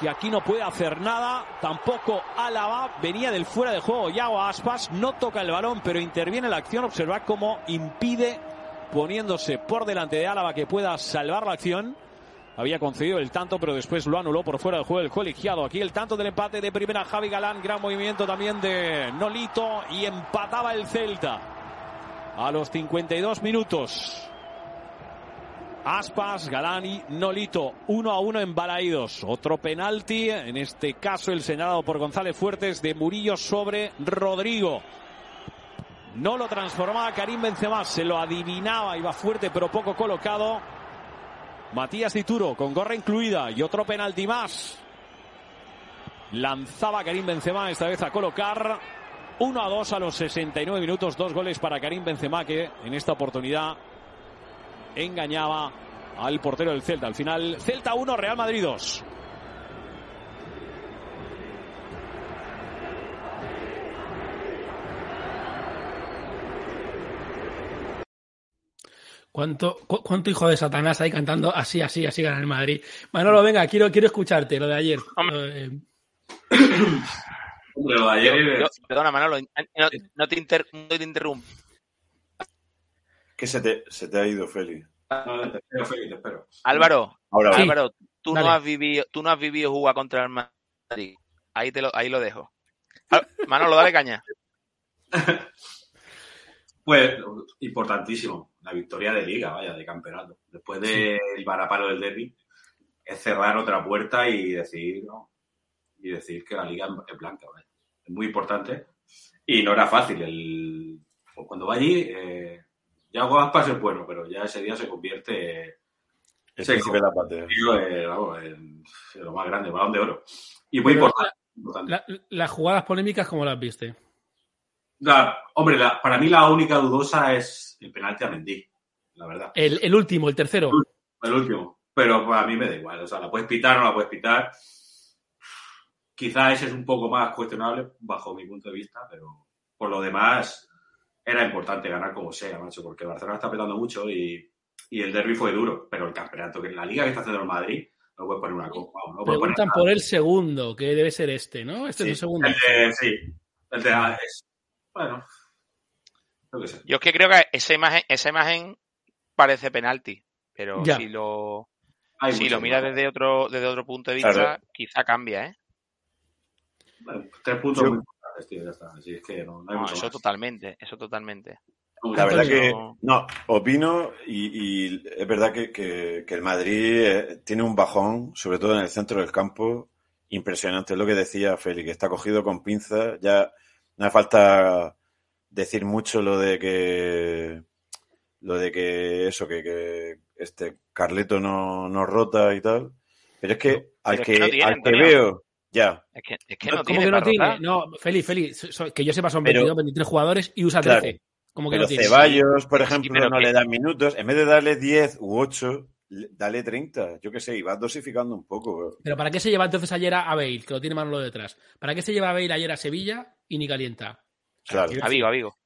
que aquí no puede hacer nada. Tampoco Álava venía del fuera de juego. Yago Aspas no toca el balón, pero interviene la acción. Observa cómo impide poniéndose por delante de Álava que pueda salvar la acción. había concedido el tanto, pero después lo anuló por fuera del juego el colegiado. Aquí el tanto del empate de primera Javi Galán, gran movimiento también de Nolito y empataba el Celta a los 52 minutos. Aspas, Galán y Nolito, uno a uno en Balaídos. Otro penalti, en este caso el señalado por González Fuertes de Murillo sobre Rodrigo. No lo transformaba Karim Benzema, se lo adivinaba, iba fuerte pero poco colocado. Matías Dituro con gorra incluida y otro penalti más. Lanzaba Karim Benzema esta vez a colocar 1 a 2 a los 69 minutos, dos goles para Karim Benzema que en esta oportunidad engañaba al portero del Celta. Al final, Celta 1, Real Madrid 2. ¿Cuánto, ¿Cuánto hijo de Satanás hay cantando así, así, así gana el Madrid? Manolo, venga, quiero, quiero escucharte, lo de ayer. Lo de ayer. perdona, Manolo, no, te, inter, no te interrumpo. ¿Qué se te, se te ha ido, Félix? Álvaro, Álvaro, tú no has vivido, tú no has vivido jugar contra el Madrid. Ahí te lo, ahí lo dejo. Manolo, dale caña. Pues importantísimo, la victoria de liga, vaya, de campeonato. Después del varapalo del derby, es cerrar otra puerta y decir, y decir que la liga es blanca, Es muy importante. Y no era fácil. El, pues cuando va allí, eh, ya Aspas es bueno, pero ya ese día se convierte se de la patria. en, lo más grande, balón de oro. Y muy importante. las jugadas polémicas, ¿cómo las viste? Hombre, para mí la única dudosa es el penalti a Mendy, la verdad. El, último, el tercero. El, último. Pero pues, a mí me da igual. O sea, la puedes pitar o no la puedes pitar. Quizá ese es un poco más cuestionable bajo mi punto de vista, pero por lo demás era importante ganar como sea, macho, porque Barcelona está petando mucho y, el derby fue duro, pero el campeonato que en la liga que está haciendo el Madrid no puede poner una copa. No Preguntan por el segundo, que debe ser este, ¿no? Este es el segundo. sí, el de es, bueno. Yo es que creo que esa imagen, esa imagen parece penalti, pero si lo si lo miras desde otro desde otro punto de vista, quizá cambia, ¿eh? tres puntos muy importantes, tío, ya está. Así es que no, no, eso totalmente, eso totalmente. La verdad que no, opino y, es verdad que, el Madrid eh, tiene un bajón, sobre todo en el centro del campo, impresionante. Es lo que decía Félix, que está cogido con pinzas. Ya no hace falta decir mucho lo de que lo de que eso, que, este Carleto no, no rota y tal. Pero es que al que, al que veo, ya. Es que, es que no, tiene. Que no tiene? No, Félix, Félix, que yo sepa son 22, 23 jugadores y usa 13. Como que pero Ceballos, por ejemplo, no le dan minutos. En vez de darle 10 u 8, dale 30. Yo qué sé, y vas dosificando un poco. Pero ¿para qué se lleva entonces ayer a Bale, que lo tiene Manolo detrás? ¿Para qué se lleva a Bale ayer a Sevilla y ni calienta? Claro. A Vigo, a Vigo.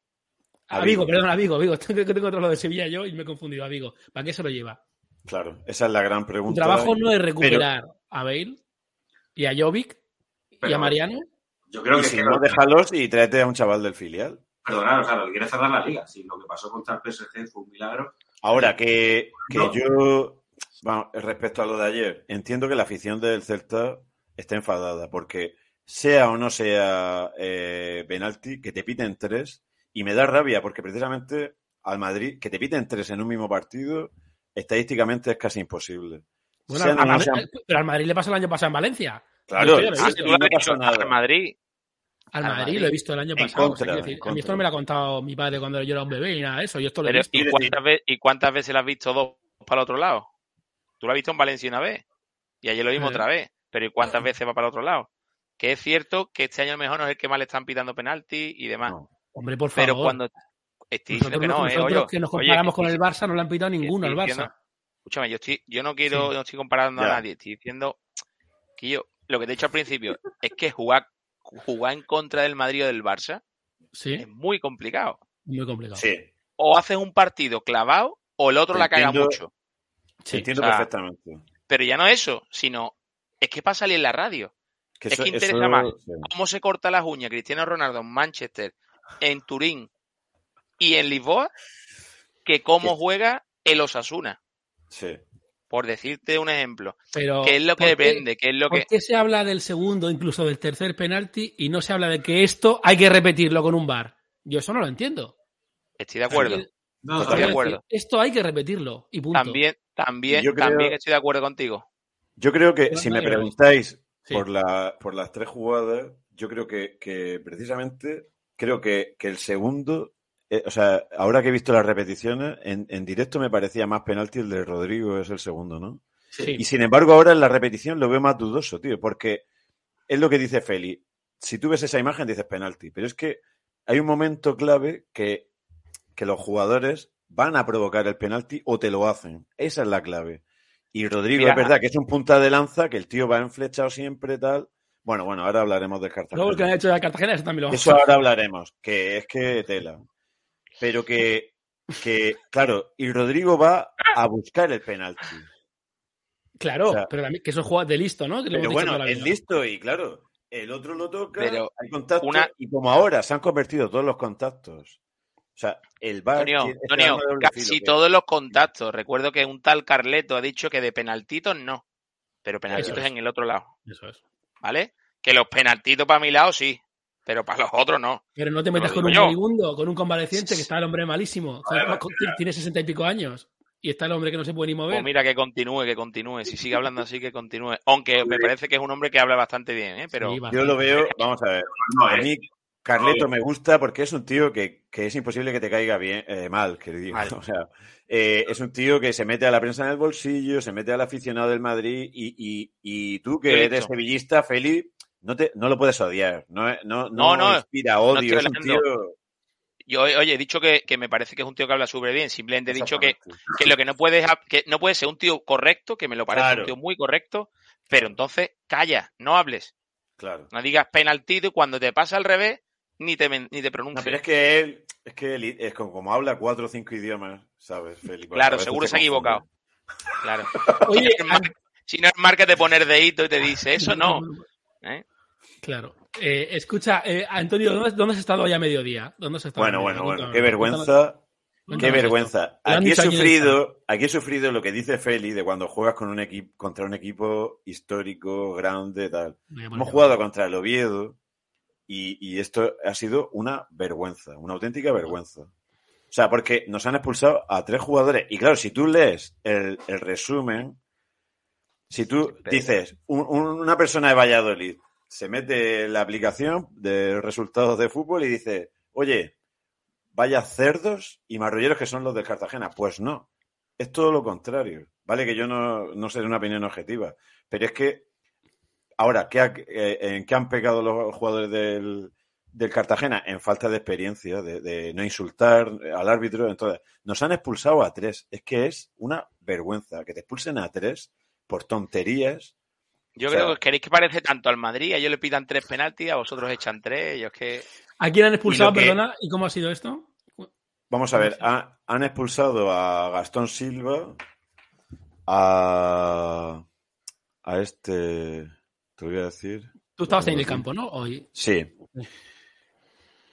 A Vigo, perdón, a Vigo, Vigo. Tengo que tengo otro lo de Sevilla yo y me he confundido a Vigo. ¿Para qué se lo lleva? Claro, esa es la gran pregunta. El trabajo no es recuperar a Bale y a Jovic y a Mariano. Yo creo que si no, déjalos y tráete a un chaval del filial. Perdonad, o sea, lo que quiere cerrar la liga. Si lo que pasó contra el PSG fue un milagro. Ahora que, que yo, bueno, respecto a lo de ayer, entiendo que la afición del Celta está enfadada porque sea o no sea eh, penalti, que te piten tres, y me da rabia porque precisamente al Madrid, que te piten tres en un mismo partido, estadísticamente es casi imposible. pero al Madrid le pasó el año pasado en Valencia. Claro, no pasó nada. Al Madrid. Al Madrid, lo he visto el año pasado. a mí esto no me lo ha contado mi padre cuando yo era un bebé y nada de eso. Yo esto lo he visto. ¿y, cuántas veces, ¿Y cuántas veces lo has visto dos para el otro lado? Tú lo has visto en Valencia una vez y ayer lo vimos otra vez. Pero ¿y cuántas veces va para el otro lado? Que es cierto que este año a lo mejor no es el que más le están pitando penalti y demás. hombre, por favor. Pero cuando estoy diciendo que no, eh, que nos comparamos con el Barça no le han pitado ninguno al Barça. escúchame, yo estoy, yo no quiero, no estoy comparando a nadie, estoy diciendo que yo, lo que te he dicho al principio, es que jugar, jugar en contra del Madrid o del Barça es muy complicado. Muy complicado. Sí. O haces un partido clavado o el otro la caga mucho. Sí, entiendo perfectamente. Pero ya no eso, sino es que pasa salir en la radio es que interesa más cómo se corta las uñas Cristiano Ronaldo en Manchester, en Turín y en Lisboa que cómo juega el Osasuna. Sí. por decirte un ejemplo. Pero, ¿Qué es lo que ¿por qué- depende? ¿Qué es lo ¿Por que...? qué se habla del segundo, incluso del tercer penalti, y no se habla de que esto hay que repetirlo con un bar? Yo eso no lo entiendo. Estoy de acuerdo. No, Estoy de acuerdo. decir, Esto hay que repetirlo y punto. También, también, Yo creo- también estoy de acuerdo contigo. Yo creo que si me preguntáis Sí. por, la, por las tres jugadas, yo creo que, que precisamente creo que, que el segundo, eh, o sea, ahora que he visto las repeticiones, en, en directo me parecía más penalti el de Rodrigo, es el segundo, ¿no? Sí. Y sin embargo, ahora en la repetición lo veo más dudoso, tío, porque es lo que dice Feli. Si tú ves esa imagen, dices penalti, pero es que hay un momento clave que, que los jugadores van a provocar el penalti o te lo hacen. Esa es la clave. Y Rodrigo, Mira, es verdad que es un punta de lanza, que el tío va enflechado siempre, tal. Bueno, bueno, ahora hablaremos del Cartagena. Luego que han hecho de Cartagena, eso también lo Eso ahora hablaremos, que es que tela. Pero que, que, claro, y Rodrigo va a buscar el penalti. Claro, O sea, pero también que eso juega de listo, ¿no? Que Pero bueno, es listo y claro, el otro lo toca, Pero hay contacto una- y como ahora se han convertido todos los contactos. O sea, el VAR Antonio, tiene- casi filo, todos los contactos. Recuerdo que un tal Carleto ha dicho que de penaltitos no, pero penaltitos es. en el otro lado, Eso es. ¿vale? Que los penaltitos para mi lado sí, pero para los otros no. Pero no te metas con un moribundo, con un convaleciente, que está el hombre malísimo. Tiene sesenta y pico años. Y está el hombre que no se puede ni mover. Pues mira, que continúe, que continúe. Si sigue hablando así, que continúe. Aunque me parece que es un hombre que habla bastante bien, ¿eh? Pero Sí, Yo lo veo, vamos a ver, No, a mí Carleto me gusta porque es un tío que, que es imposible que te caiga bien, eh, mal, que digo. O sea, eh, es un tío que se mete a la prensa en el bolsillo, se mete al aficionado del Madrid y, y, y tú que eres sevillista, Feli, no, te, no lo puedes odiar. No, no, no, No, no, inspira odio. es un tío... yo, oye, he dicho que, que me parece que es un tío que habla súper bien. Simplemente he dicho que, que lo que no puedes, que no puede ser un tío correcto, que me lo parece Claro. un tío muy correcto, pero entonces calla, no hables. Claro. No digas penaltito y cuando te pasa al revés, ni te, ni te No, pronuncies. pero es que él, es que él es como, como habla cuatro o cinco idiomas, ¿sabes, Feli? A Claro, seguro te se ha equivocado. Claro. Oye, Si no es marca de poner dedito y te dice eso, no. ¿eh? Claro. Eh, escucha, eh, Antonio, ¿dónde, ¿dónde has estado hoy a mediodía? ¿Dónde has estado? Bueno, bueno, bueno, qué vergüenza. Qué vergüenza. Aquí he sufrido, aquí he sufrido lo que dice Feli de cuando juegas con un equipo contra un equipo histórico, grande, tal. Hemos jugado contra el Oviedo y, y esto ha sido una vergüenza, una auténtica vergüenza. O sea, porque nos han expulsado a tres jugadores. Y claro, si tú lees el, el resumen, si tú dices, un- un- una persona de Valladolid se mete en la aplicación de resultados de fútbol y dice, oye, vaya cerdos y marrulleros que son los del Cartagena. Pues no, es todo lo contrario. Vale que yo no, no sé de una opinión objetiva, pero es que ahora, ¿qué ha- eh, ¿en qué han pecado los jugadores del, del Cartagena? En falta de experiencia, de, de no insultar al árbitro. Entonces, nos han expulsado a tres. Es que es una vergüenza que te expulsen a tres por tonterías. Yo O sea- creo que queréis que parece tanto al Madrid, a ellos le pidan tres penaltis, a vosotros echan tres, yo es que... ¿A quién han expulsado, Y lo que- perdona? ¿Y cómo ha sido esto? Vamos a ver, ha- han expulsado a Gastón Silva, a, a este, te voy a decir, Tú estabas ahí en el campo, ¿no? Hoy. sí,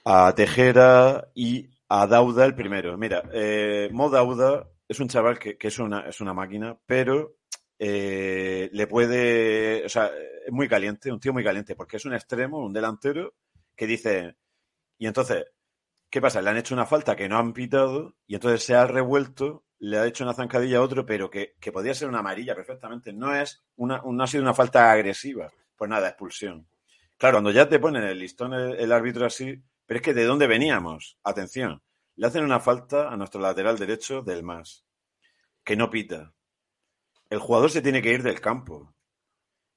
a Tejera y a Dauda el primero. Mira, eh, Mo Dauda es un chaval que, que es, una, es una máquina, pero eh, le puede, o sea, es muy caliente, un tío muy caliente, porque es un extremo, un delantero, que dice, y entonces, ¿qué pasa? Le han hecho una falta que no han pitado, y entonces se ha revuelto, le ha hecho una zancadilla a otro, pero que, que podía ser una amarilla perfectamente. No es una, no ha sido una falta agresiva. Pues nada, expulsión. Claro, cuando ya te ponen el listón el, árbitro así, pero es que ¿de dónde veníamos? Atención, le hacen una falta a nuestro lateral derecho del más, que no pita. El jugador se tiene que ir del campo.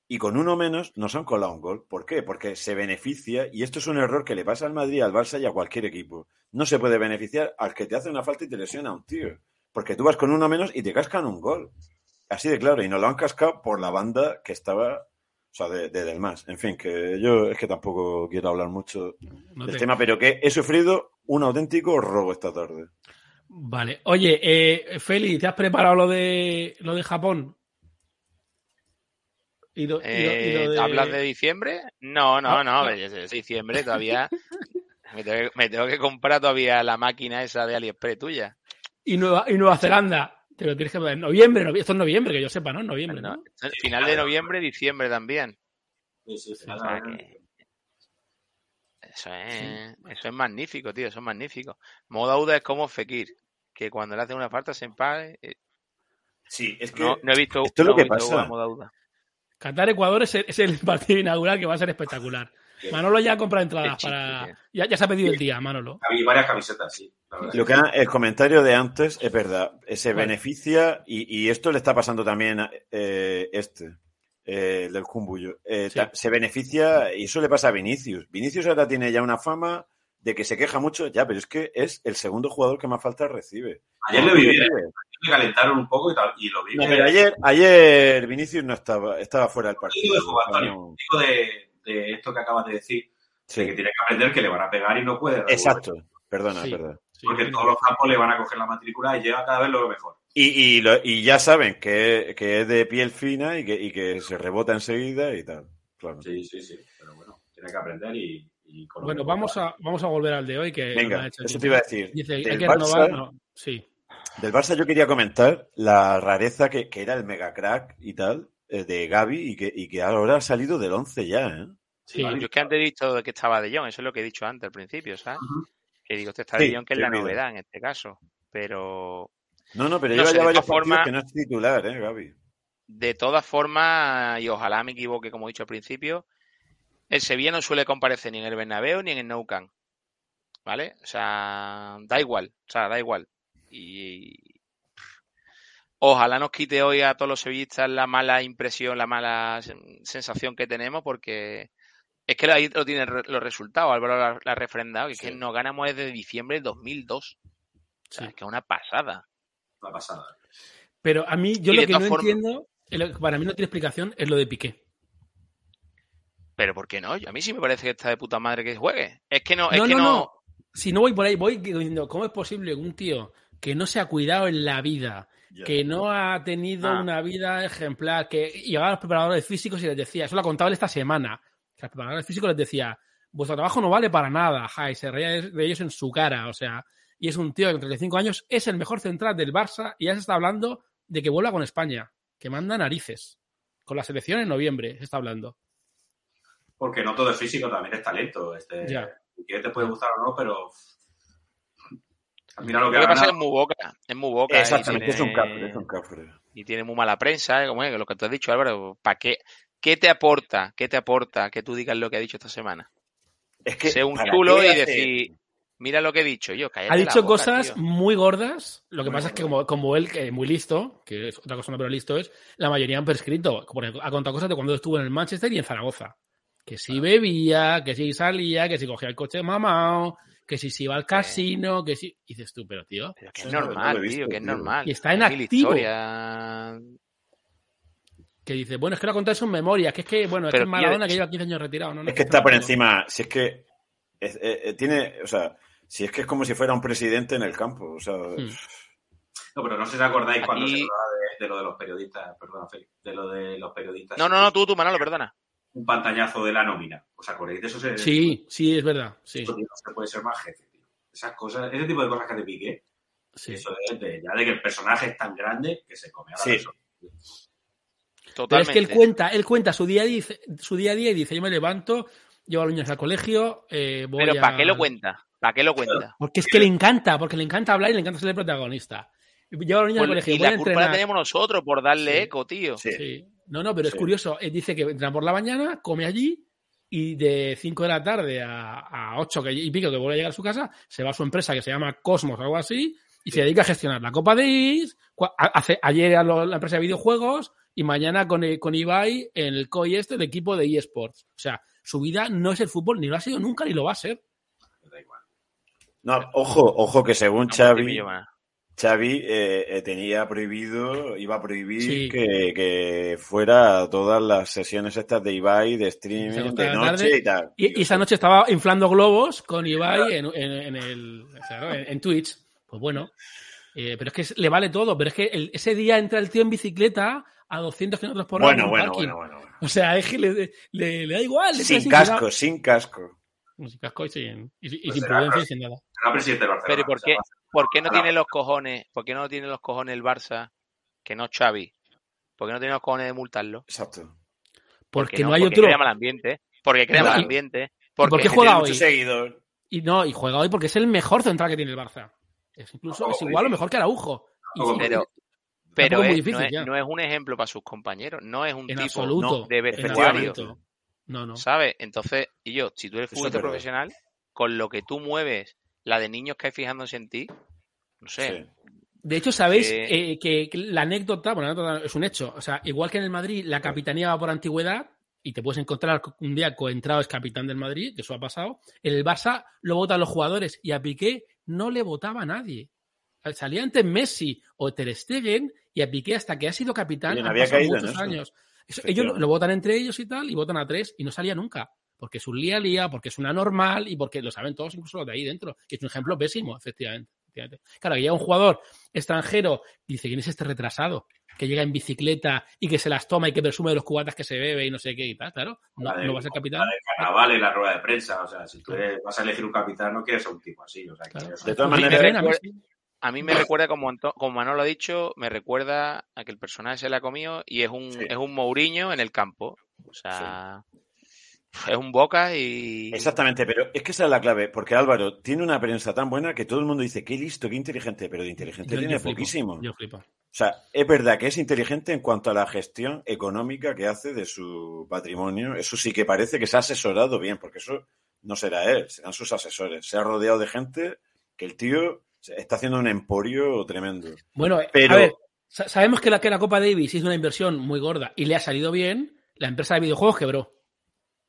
Y con uno menos nos han colado un gol. ¿Por qué? Porque se beneficia, y esto es un error que le pasa al Madrid, al Barça y a cualquier equipo. No se puede beneficiar al que te hace una falta y te lesiona a un tío. Porque tú vas con uno menos y te cascan un gol. Así de claro. Y nos lo han cascado por la banda que estaba, o sea, de, de del más. En fin, que yo es que tampoco quiero hablar mucho No del te- tema, pero que he sufrido un auténtico robo esta tarde. Vale. Oye, eh, Feli, ¿te has preparado lo de lo de Japón? Y lo- y lo- y lo Eh, de- ¿Hablas de diciembre? No, no, Ah, no, es- es diciembre todavía. me, tengo que, me tengo que comprar todavía la máquina esa de AliExpress tuya. y Nueva, y Nueva Zelanda. Te lo tienes que en noviembre, noviembre, esto es noviembre, que yo sepa, ¿no? Noviembre, ¿no? no final de noviembre, diciembre también. Sí, sí, sí, O sea que- Eso es, eso es magnífico, tío, eso es magnífico. Modauda es como Fekir, que cuando le hacen una falta se empague. eh, Sí, es que No, no he visto, esto es no lo que he visto pasa. Qatar-Ecuador es, el- es el partido inaugural que va a ser espectacular. Manolo ya ha comprado entradas para. Ya, ya se ha pedido el día, Manolo. Hay varias camisetas, sí. Lo que el comentario de antes es verdad. Se beneficia y, y esto le está pasando también a eh, este, eh, el del Cumbullo. Eh, Sí. Se beneficia y eso le pasa a Vinicius. Vinicius ahora tiene ya una fama de que se queja mucho, ya, pero es que es el segundo jugador que más falta recibe. Ayer le vi bien, Recibe. me calentaron un poco y, tal, y lo vi. No, pero ayer, ayer Vinicius no estaba, estaba fuera del Digo partido. de juego, Antonio. No. Digo de, de esto que acabas de decir, Sí, de que tiene que aprender que le van a pegar y no puede. revolver. exacto. Perdona, Sí. perdona. Sí, Porque todos los campos le van a coger la matrícula y llega cada vez lo mejor. Y, y, lo- y ya saben que, que es de piel fina y que, y que se rebota enseguida y tal. Claro. Sí, sí, sí. Pero bueno, tiene que aprender y. y con lo Bueno, que vamos a, vamos a volver al de hoy. que Venga, hecho eso te iba a decir. Dice, hay Del que renovar. Barça- no, sí. Del Barça yo quería comentar la rareza que, que era el mega crack y tal de Gaby y que, y que ahora ha salido del 11 ya, ¿eh? Sí. Yo es que antes he dicho que estaba De Jong, eso es lo que he dicho antes al principio, ¿sabes? Ujú. Que digo, este está Sí, De Jong, que es la novedad en este caso. Pero No, no, pero No lleva sé, ya de varios todas partidos formas- que no es titular, ¿eh, Gaby? de todas formas, y ojalá me equivoque, como he dicho al principio, el Sevilla no suele comparecer ni en el Bernabéu ni en el Nou Camp. ¿Vale? O sea, da igual, o sea, da igual. Y ojalá nos quite hoy a todos los sevillistas la mala impresión, la mala sen- sensación que tenemos, porque es que ahí lo tienen los resultados, Álvaro la, la ha refrendado, que es Sí. que no ganamos desde diciembre del 2002. O sea, Sí. es que es una pasada. La pasada. Pero a mí, yo Y lo que no formas- entiendo, para mí no tiene explicación, es lo de Piqué. Pero ¿por qué no? A mí sí me parece que está de puta madre que juegue. Es que no, es No, que no, no. no. Si no voy por ahí, voy diciendo, ¿cómo es posible que un tío que no se ha cuidado en la vida, que no ha tenido Ah. una vida ejemplar, que llegaba a los preparadores físicos y les decía, eso lo ha contado él esta semana, que a los preparadores físicos les decía, vuestro trabajo no vale para nada, ja, y se reía de de ellos en su cara, o sea, y es un tío que con 35 años es el mejor central del Barça y ya se está hablando de que vuelva con España, que manda narices, con la selección en noviembre, se está hablando. Porque no todo es físico, también es talento. Este, Ya. Que te puede gustar o no, pero. Mira lo que Lo que ha pasa es que es muy boca, es muy boca. Exactamente, es un cafre, es un cafre. Y tiene muy mala prensa, ¿eh? como es, lo que tú has dicho, Álvaro. ¿Para qué? ¿Qué te aporta? ¿Qué te aporta que tú digas lo que ha dicho esta semana? Es que Ser un ¿para chulo y hace- decir, mira lo que he dicho yo, Ha dicho boca, cosas tío. muy gordas. Lo que Muy pasa es que como, como él, que es muy listo, que es otra cosa no, pero listo es, la mayoría han prescrito. Porque ha contado cosas de cuando estuvo en el Manchester y en Zaragoza. Que si bebía, que si salía, que si cogía el coche mamado, que si se iba al casino, que si... Y dices tú, pero tío... Pero que es normal, tío, visto, que es normal. Y está en activo. Que dice, bueno, es que lo ha contado en sus memorias, que es que, bueno, es Pero que es Maradona pierde- que lleva 15 años retirado. No, no, Es que está por encima, si es que es- eh, eh, tiene, o sea, si es que es como si fuera un presidente en el campo, o sea, Hmm. No, pero no sé si os acordáis cuando se hablaba de, de lo de los periodistas, perdona, Félix, de lo de los periodistas. No, no, no, tú, tú, Manolo, perdona. Un pantallazo de la nómina. ¿Os acordáis de eso? Se- Sí, sí, es verdad. Sí, Esto, tío, no se puede ser más jefe, tío. Esas cosas, ese tipo de cosas que te piqué, sí. eso es de, ya de que el personaje es tan grande que se come a la Sí. persona. Pero es que él cuenta, él cuenta su día, a día, su día a día y dice, yo me levanto, llevo a los niños al colegio, eh, voy Pero ¿para a- qué lo cuenta? ¿Para qué lo cuenta? Porque es que le encanta, porque le encanta hablar y le encanta ser el protagonista. Llevo a los niños al Pues- colegio, y voy a la culpa la tenemos nosotros por darle Sí. eco, tío. sí. Sí. No, no, pero es curioso. Él dice que entrena por la mañana, come allí y de 5 de la tarde a, a 8 que, y pico que vuelve a llegar a su casa, se va a su empresa que se llama Cosmos o algo así y se dedica a gestionar la Copa de Is, cua- a- hace, ayer a lo- la empresa de videojuegos y mañana con, eh, con Ibai en el COI este, el equipo de eSports. O sea, su vida no es el fútbol, ni lo ha sido nunca, ni lo va a ser. Da igual. No, ojo, ojo que según Xavi. Xavi eh, eh, tenía prohibido, iba a prohibir Sí. que, que fuera todas las sesiones estas de Ibai, de streaming, de noche tarde y tal. Y, y esa noche estaba inflando globos con Ibai en, en- en el, en, en Twitch. Pues bueno, eh, pero es que es- le vale todo. Pero es que el- ese día entra el tío en bicicleta a 200 kilómetros por hora. Bueno, bueno, bueno, bueno, bueno. O sea, es que le, le- le da igual. Sin casco, sin casco. Sin casco y sin, y, y Pues sin prudencia y pues. sin nada. Será presidente del Barcelona. Pero ¿y por qué, por qué no tiene los cojones? ¿Por qué no tiene los cojones el Barça que no Xavi? ¿Por qué no tiene los cojones de multarlo? Exacto. Porque no, no hay porque otro. crea mal ambiente. Porque crea No, mal ambiente. por Porque qué juega hoy? seguidor. Y no, y juega hoy porque es el mejor central que tiene el Barça. Es incluso es igual o mejor que Araujo. Y Tampoco sí, Pero, pero es no, es, no un ejemplo para sus compañeros. No es un en tipo absoluto. de en vestuario. No, no. ¿Sabes? Entonces, y yo, si tú eres futbolista verdad. profesional, con lo que tú mueves, la de niños que hay fijándose en ti, no sé. Sí. De hecho, sabéis Eh, eh, que, la anécdota, bueno, la anécdota es un hecho. O sea, igual que en el Madrid la capitanía va por antigüedad y te puedes encontrar un día coentrado es capitán del Madrid, que eso ha pasado. En el Barça lo votan los jugadores y a Piqué no le votaba a nadie. Salía antes Messi o Ter Stegen y a Piqué hasta que ha sido capitán había pasado caído en muchos eso. años. Eso- ellos lo, lo votan entre ellos y tal y votan a tres y no salía nunca. Porque es un lía lía, porque es una normal y porque lo saben todos, incluso los de ahí dentro. Que es un ejemplo pésimo, efectivamente. efectivamente. Claro, que llega un jugador extranjero y dice, ¿quién es este retrasado? Que llega en bicicleta y que se las toma y que presume de los cubatas que se bebe y no sé qué y tal, claro. No, La de- no va a ser capitán. Carnaval en la rueda de prensa. O sea, si tú eres- vas a elegir un capitán, no quieres a un tipo así. O sea, Claro. quieres a- De todas maneras, A mí me recuerda, como, Anto- como Manolo ha dicho, me recuerda a que el personaje se le ha comido y es un, Sí. es un Mourinho en el campo. O sea, es un boca y. Exactamente, pero es que esa es la clave, porque Álvaro tiene una prensa tan buena que todo el mundo dice, qué listo, qué inteligente, pero de inteligente Yo- tiene yo flipo, poquísimo. Yo flipo. O sea, es verdad que es inteligente en cuanto a la gestión económica que hace de su patrimonio. Eso sí que parece que se ha asesorado bien, porque eso no será él, serán sus asesores. Se ha rodeado de gente que el tío está haciendo un emporio tremendo. Bueno, Pero- a ver, sa- sabemos que la, que la Copa Davis hizo una inversión muy gorda y le ha salido bien. La empresa de videojuegos quebró.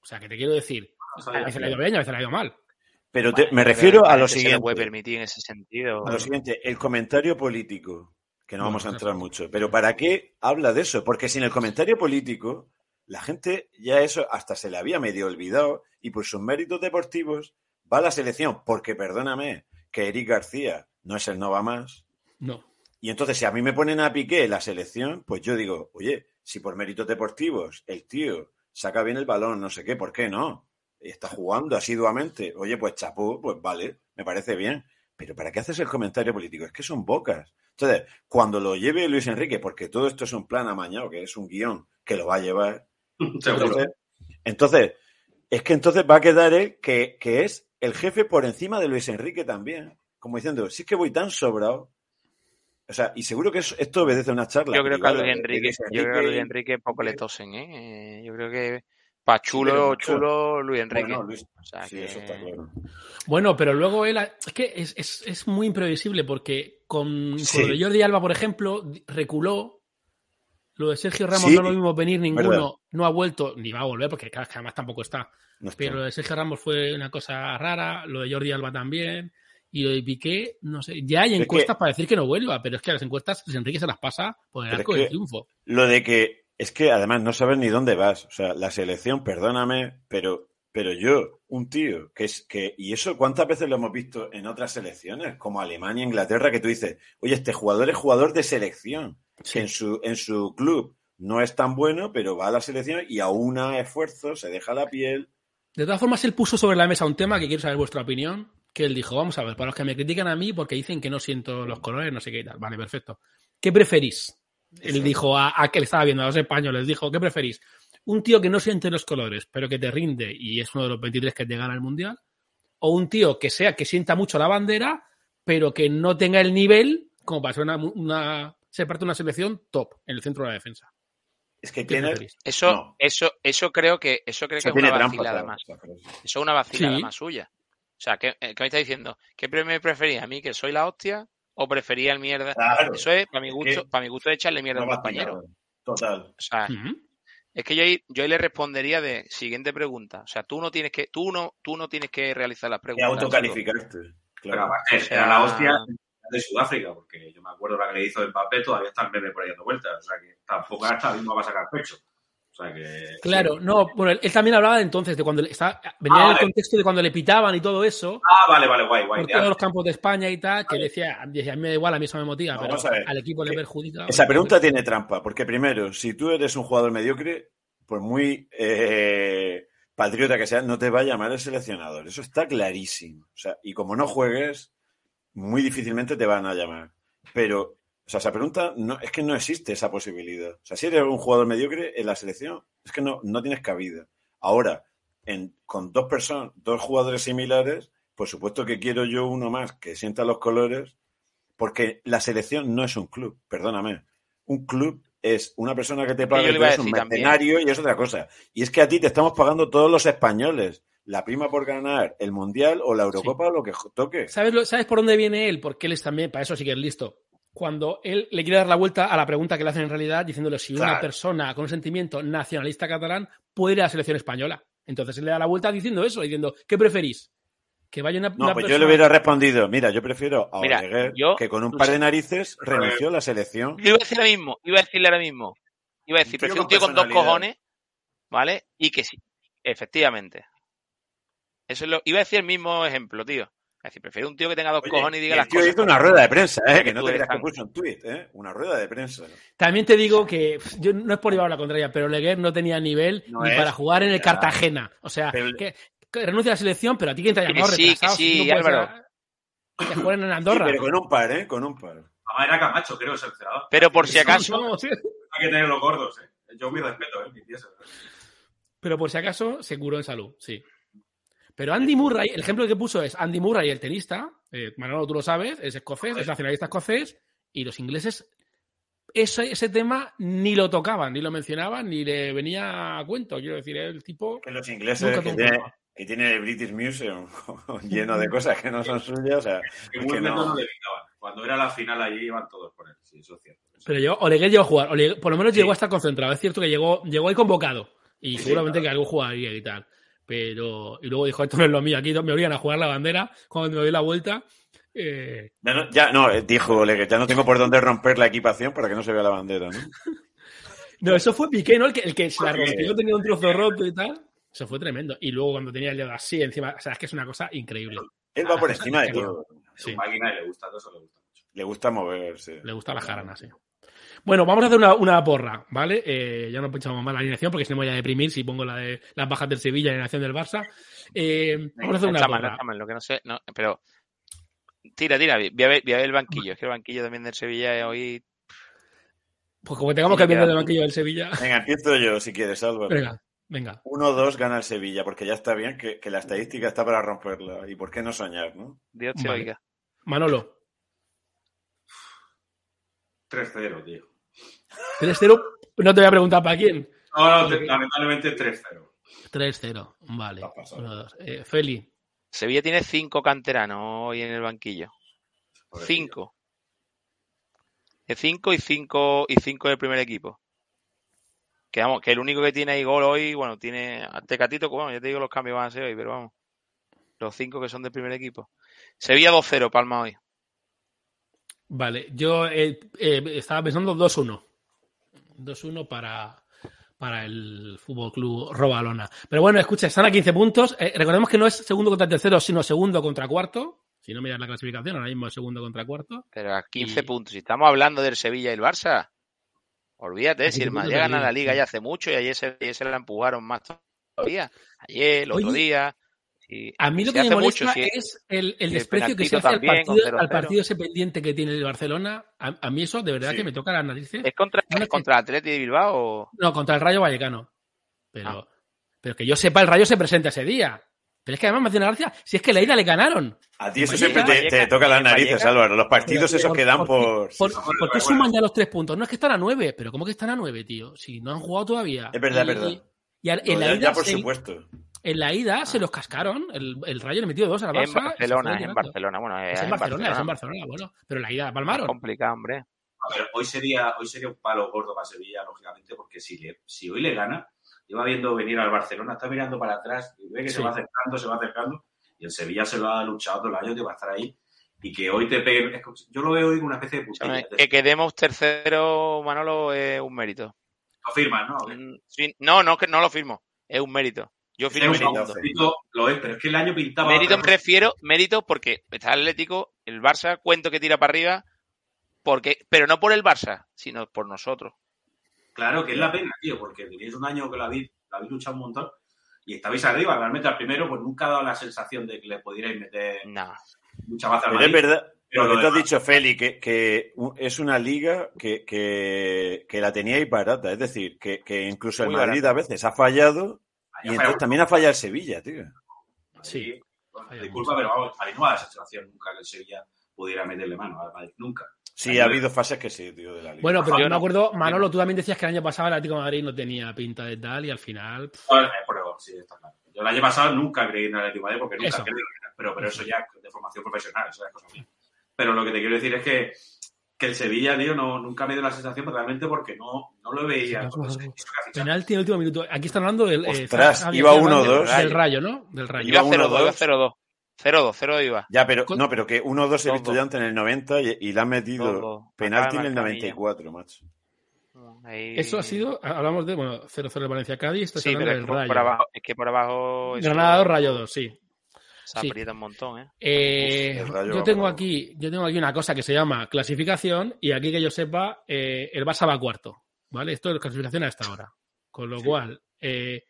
O sea, que te quiero decir, a veces le ha ido bien y a veces le ha ido mal. Pero te- me refiero a lo Se siguiente. puede permitir en ese sentido. A lo siguiente, el comentario político, que no vamos a eso entrar mucho, pero ¿para qué habla de eso? Porque sin el comentario político, la gente ya eso hasta se le había medio olvidado y por sus méritos deportivos va a la selección, porque perdóname, que Eric García no es el no va más. No. Y entonces, si a mí me ponen a Piqué en la selección, pues yo digo, oye, si por méritos deportivos el tío saca bien el balón, no sé qué, ¿por qué no? Está jugando asiduamente. Oye, pues chapó, pues vale, me parece bien. Pero ¿para qué haces el comentario político? Es que son bocas. Entonces, cuando lo lleve Luis Enrique, porque todo esto es un plan amañado, que es un guion que lo va a llevar, seguro. entonces, entonces, es que entonces va a quedar él que, que es el jefe por encima de Luis Enrique también. Como diciendo, si es que voy tan sobrado. O sea, y seguro que eso- esto obedece a una charla. Yo creo que a Luis Enrique, Luis yo creo que a Luis Enrique poco le tosen, ¿eh? Eh, Yo creo que para pero chulo, chulo, Luis Enrique. Bueno, Luis- O sea, sí, que- eso está claro. Bueno, pero luego él. Es que es, es- es muy imprevisible porque con, Sí. Jordi Alba, por ejemplo, reculó. Lo de Sergio Ramos Sí, no lo vimos venir ninguno, verdad. no ha vuelto, ni va a volver, porque además tampoco está. No está. Pero lo de Sergio Ramos fue una cosa rara, lo de Jordi Alba también, y lo de Piqué, no sé. Ya hay Es encuestas que- para decir que no vuelva, pero es que a las encuestas Luis Enrique se las pasa por el arco del triunfo. Lo de que es que además no sabes ni dónde vas. O sea, la selección, perdóname, pero, pero yo, un tío que es que, y eso cuántas veces lo hemos visto en otras selecciones, como Alemania, Inglaterra, que tú dices, oye, este jugador es jugador de selección, que en su, en su club no es tan bueno, pero va a la selección y aúna esfuerzo, se deja la piel. De todas formas, él puso sobre la mesa un tema que quiero saber vuestra opinión, que él dijo, vamos a ver, para los que me critican a mí porque dicen que no siento los colores, no sé qué y tal. Vale, perfecto. ¿Qué preferís? Él dijo a, a que le estaba viendo a los españoles, dijo, ¿qué preferís? ¿Un tío que no siente los colores, pero que te rinde y es uno de los 23 que te gana el Mundial? ¿O un tío que sea que sienta mucho la bandera, pero que no tenga el nivel como para ser una, una ser parte de una selección top en el centro de la defensa? Es que ¿Qué tiene? Eso, No. eso, eso creo que, eso creo o sea, que es tiene una trampa. vacilada más. Eso es una vacilada Sí. más suya. O sea, ¿qué, eh, qué me está diciendo? ¿Qué pre- me preferís? ¿A mí que soy la hostia? ¿O prefería el mierda? Claro, Eso es, para mi gusto, para mi gusto de echarle mierda a no un va compañero. Total. O sea. Es que yo ahí, yo ahí le respondería de siguiente pregunta. O sea, tú no tienes que, tú no, tú no tienes que realizar las preguntas. autocalificarte. Pero Claro. aparte, O sea- era la hostia de Sudáfrica, porque yo me acuerdo la que le hizo Mbappé, todavía está el meme por ahí dando vueltas. O sea que tampoco hasta mismo va a sacar pecho. O sea que. Claro, no, bueno, él, también hablaba de entonces, de cuando venía Ah, en el vale. contexto de cuando le pitaban y todo eso, Ah, vale, vale, guay, guay. por todos los campos de España y tal, que decía, decía, a mí me da igual, a mí eso me motiva, No, pero al equipo le Eh, perjudica. Esa pregunta tiene trampa, porque primero, si tú eres un jugador mediocre, por muy eh, patriota que sea, no te va a llamar el seleccionador. Eso está clarísimo. O sea, y como no juegues, muy difícilmente te van a llamar. Pero, o sea, esa pregunta no, es que no existe esa posibilidad. O sea, si eres un jugador mediocre en la selección, es que no, no tienes cabida. Ahora, en, con dos personas, dos jugadores similares, por supuesto que quiero yo uno más que sienta los colores, porque la selección no es un club, perdóname. Un club es una persona que te paga, y eres un también. mercenario y es otra cosa. Y es que a ti te estamos pagando todos los españoles la prima por ganar el Mundial o la Eurocopa o lo que toque. ¿Sabes, lo- ¿Sabes por dónde viene él? Porque él es también, para eso sí que es listo. Cuando él le quiere dar la vuelta a la pregunta que le hacen en realidad, diciéndole si una persona con un sentimiento nacionalista catalán puede ir a la selección española. Entonces él le da la vuelta diciendo eso, diciendo, ¿qué preferís? Que vaya una, No, una pues yo le hubiera respondido, mira, yo prefiero a Mira, Oleguer, yo- que con un par de narices renunció a la selección. Yo iba a decir lo mismo, iba a decirle ahora mismo. Iba a decir, Un tío prefiero un con tío con dos cojones, ¿vale? Y que sí, efectivamente. Eso es lo, iba a decir el mismo ejemplo, tío. Es decir, prefiero un tío que tenga dos Oye, cojones y diga las tío cosas. hizo una rueda de prensa, ¿eh? que que no te creas que puso un tuit, ¿eh? Una rueda de prensa. También te digo que yo no es por llevar la contraria, pero Leguer no tenía nivel No ni es, para jugar en el ya. Cartagena. O sea, Pero- que, que renuncia a la selección, pero a ti quién te ha Que llamado sí, que sí, no Álvaro. Que jueguen en Sí, Andorra. pero con un par, ¿eh? Con un par. Además era Camacho, creo, el seleccionador. Pero por si acaso- No, sí. Hay que tener los gordos, ¿eh? Yo mi respeto, ¿eh? Mi pieza. Pero por si acaso se curó en salud, sí. Pero Andy Murray, el ejemplo que puso es Andy Murray, el tenista, eh, Manolo, tú lo sabes, es escocés, es nacionalista escocés, y los ingleses ese, ese tema ni lo tocaban, ni lo mencionaban, ni le venía a cuento. Quiero decir, el tipo... Que los ingleses que tiene, que tiene el British Museum lleno de cosas que no son suyas. O sea, Que que no. le. Cuando era la final allí iban todos con él. Sí, eso es cierto. Pero yo, Oleguer llegó a jugar, Oleguer- por lo menos Sí. llegó a estar concentrado. Es cierto que llegó, llegó ahí convocado, y Sí, seguramente claro. que algo jugaría y tal. Pero, y luego dijo, esto no es lo mío, aquí me obligan a jugar la bandera cuando me doy la vuelta. Eh, Ya no, ya, no, eh, dijo Oleguer, ya no tengo por dónde romper la equipación para que no se vea la bandera, ¿no? No, eso fue Piqué, ¿no? El que, el que se la rompió, tenía un trozo roto y tal. Eso fue tremendo. Y luego cuando tenía el dedo así encima, o sea, es que es una cosa increíble. Él va por encima de todo. Sí. máquina y le gusta, todo eso le gusta mucho. Le gusta moverse. Le gusta la jarana, sí. Bueno, vamos a hacer una, una porra, ¿vale? Eh, ya no pinchamos más la alineación porque si no me voy a deprimir si pongo la de las bajas del Sevilla y la alineación del Barça. Eh, vamos a hacer una Está mal, porra. está mal, lo que no sé, no, pero tira, tira, voy a, ver, voy a ver el banquillo, es que el banquillo también del Sevilla es hoy Pues como tengamos que ver del banquillo del Sevilla. Venga, empiezo yo si quieres, Álvaro. Venga, venga. 1-2 gana el Sevilla, porque ya está bien que, que la estadística está para romperla. ¿Y por qué no soñar, no? Dios te Vale. oiga. Manolo, 3-0, tío. 3-0. No te voy a preguntar para quién. No, no, te- lamentablemente 3-0. 3-0. Vale. Va a pasar. 1-2. Eh, Feli, Sevilla tiene cinco canteranos hoy en el banquillo. Pobrecillo. Cinco. De cinco y cinco y cinco del primer equipo. Que vamos, que el único que tiene ahí gol hoy, bueno, tiene a Tecatito, bueno, ya te digo los cambios van a ser hoy, pero vamos. Los cinco que son del primer equipo. Sevilla 2-0, Palma hoy. Vale, yo eh, eh, estaba pensando 2-1. 2-1 para, para el Fútbol Club Robalona. Pero bueno, escucha, están a 15 puntos. Eh, recordemos que no es segundo contra tercero, sino segundo contra cuarto. Si no miras la clasificación, ahora mismo es segundo contra cuarto. Pero a 15 Y- puntos. Si estamos hablando del Sevilla y el Barça, olvídate, si 15 el Madrid gana la Liga, ya hace mucho y ayer se, ayer se la empujaron más todavía. Ayer, el otro Oye, día. A mí lo que me hace molesta mucho, si- es el, el si el desprecio que se hace al también, partido, 0-0. al partido ese pendiente que tiene el Barcelona. A, a mí eso de verdad Sí. que me toca las narices. ¿Es contra, es contra el Atleti de Bilbao o...? No, contra el Rayo Vallecano. Pero, Ah. pero que yo sepa, el Rayo se presenta ese día. Pero es que además me hace una gracia. Si es que la ida le ganaron. A ti eso siempre te, toca las narices. Álvaro. Los partidos Pero, esos ¿por- que dan por por... qué- por- sí, sí, por qué bueno, suman ya los tres puntos? No es que están a nueve, pero ¿cómo que están a nueve, tío? Si no han jugado todavía. Es verdad, Y- es verdad. y- y al- No, en, la ya, ida ya por se, supuesto. En la ida se los cascaron. El, el Rayo le metió dos a la En Barça. se Barcelona, en. Barcelona. Bueno, es, en Barcelona, es en Barcelona. Bueno, pero la ida Es palmaron. complicado, hombre. A ver, hoy sería, hoy sería un palo gordo para Sevilla, lógicamente, porque si, le, si hoy le gana, iba viendo venir al Barcelona, está mirando para atrás y ve que Sí. se va acercando, se va acercando, y el Sevilla se lo ha luchado todo el año que va a estar ahí, y que hoy te peguen. Yo lo veo hoy como una especie de putilla. Que quedemos tercero, Manolo, es un mérito. Lo firmas, ¿no? Mm, sí, no, no, que no lo firmo. Es un mérito. Yo firmo mérito. segundo. mérito, Lo es, pero es que el año pintaba. Mérito me refiero, mérito porque está el Atlético, el Barça, cuento que tira para arriba, porque, pero no por el Barça, sino por nosotros. Claro, que es la pena, tío, porque tenéis un año que la habéis, la habéis luchado un montón y estabais arriba. Realmente al primero, pues nunca ha dado la sensación de que le pudierais meter No. mucha baza al Pero es verdad, Pero lo lo que te has dicho, Feli, que, es una liga que, que, que la teníais barata. Es decir, que, que incluso el Madrid barata. a veces ha fallado y entonces también ha fallado el Sevilla, tío. Sí. Bueno, disculpa, pero vamos, mí no da la sensación nunca que el Sevilla pudiera meterle mano al Madrid. Nunca. Sí, ha habido fases que sí, tío, de la liga. Bueno, pero Yo me no. acuerdo, Manolo, tú también decías que el año pasado el Atlético de Madrid no tenía pinta de tal y al final. pff, No, eh, pero sí, está claro. Yo el año pasado nunca creí en el Atlético de Madrid porque nunca Eso. creí, pero, pero eso ya es de formación profesional, eso es cosa mía. Pero lo que te quiero decir es que, que el Sevilla, tío, no, nunca me dio la sensación realmente porque no, no lo veía. Nada. Penalti en el último minuto. Aquí están hablando del. eh, Ostras, Javier, iba estoy hablando 1-2. Del rayo, ¿no? Del rayo. Iba Iba 0-2, 1-2. iba 0-2. 0-2, 0 iba. Ya, pero no, pero que 1-2 he visto Todo. ya antes en el 90 y, y le han metido Todo. penalti en el de marcar 94, macho. Ahí- Eso ha sido. Hablamos de. Bueno, 0-0 de Valencia Cádiz. Estás Sí, hablando pero es del por, rayo. por abajo, es que por abajo. Granada 2, Rayo 2, sí. Se sí. aprieta un montón, ¿eh? Eh, Uf, yo tengo aquí, yo tengo aquí una cosa que se llama clasificación y aquí que yo sepa, eh, el Barça va cuarto, ¿vale? Esto es clasificación hasta ahora. Con lo Sí. cual, eh,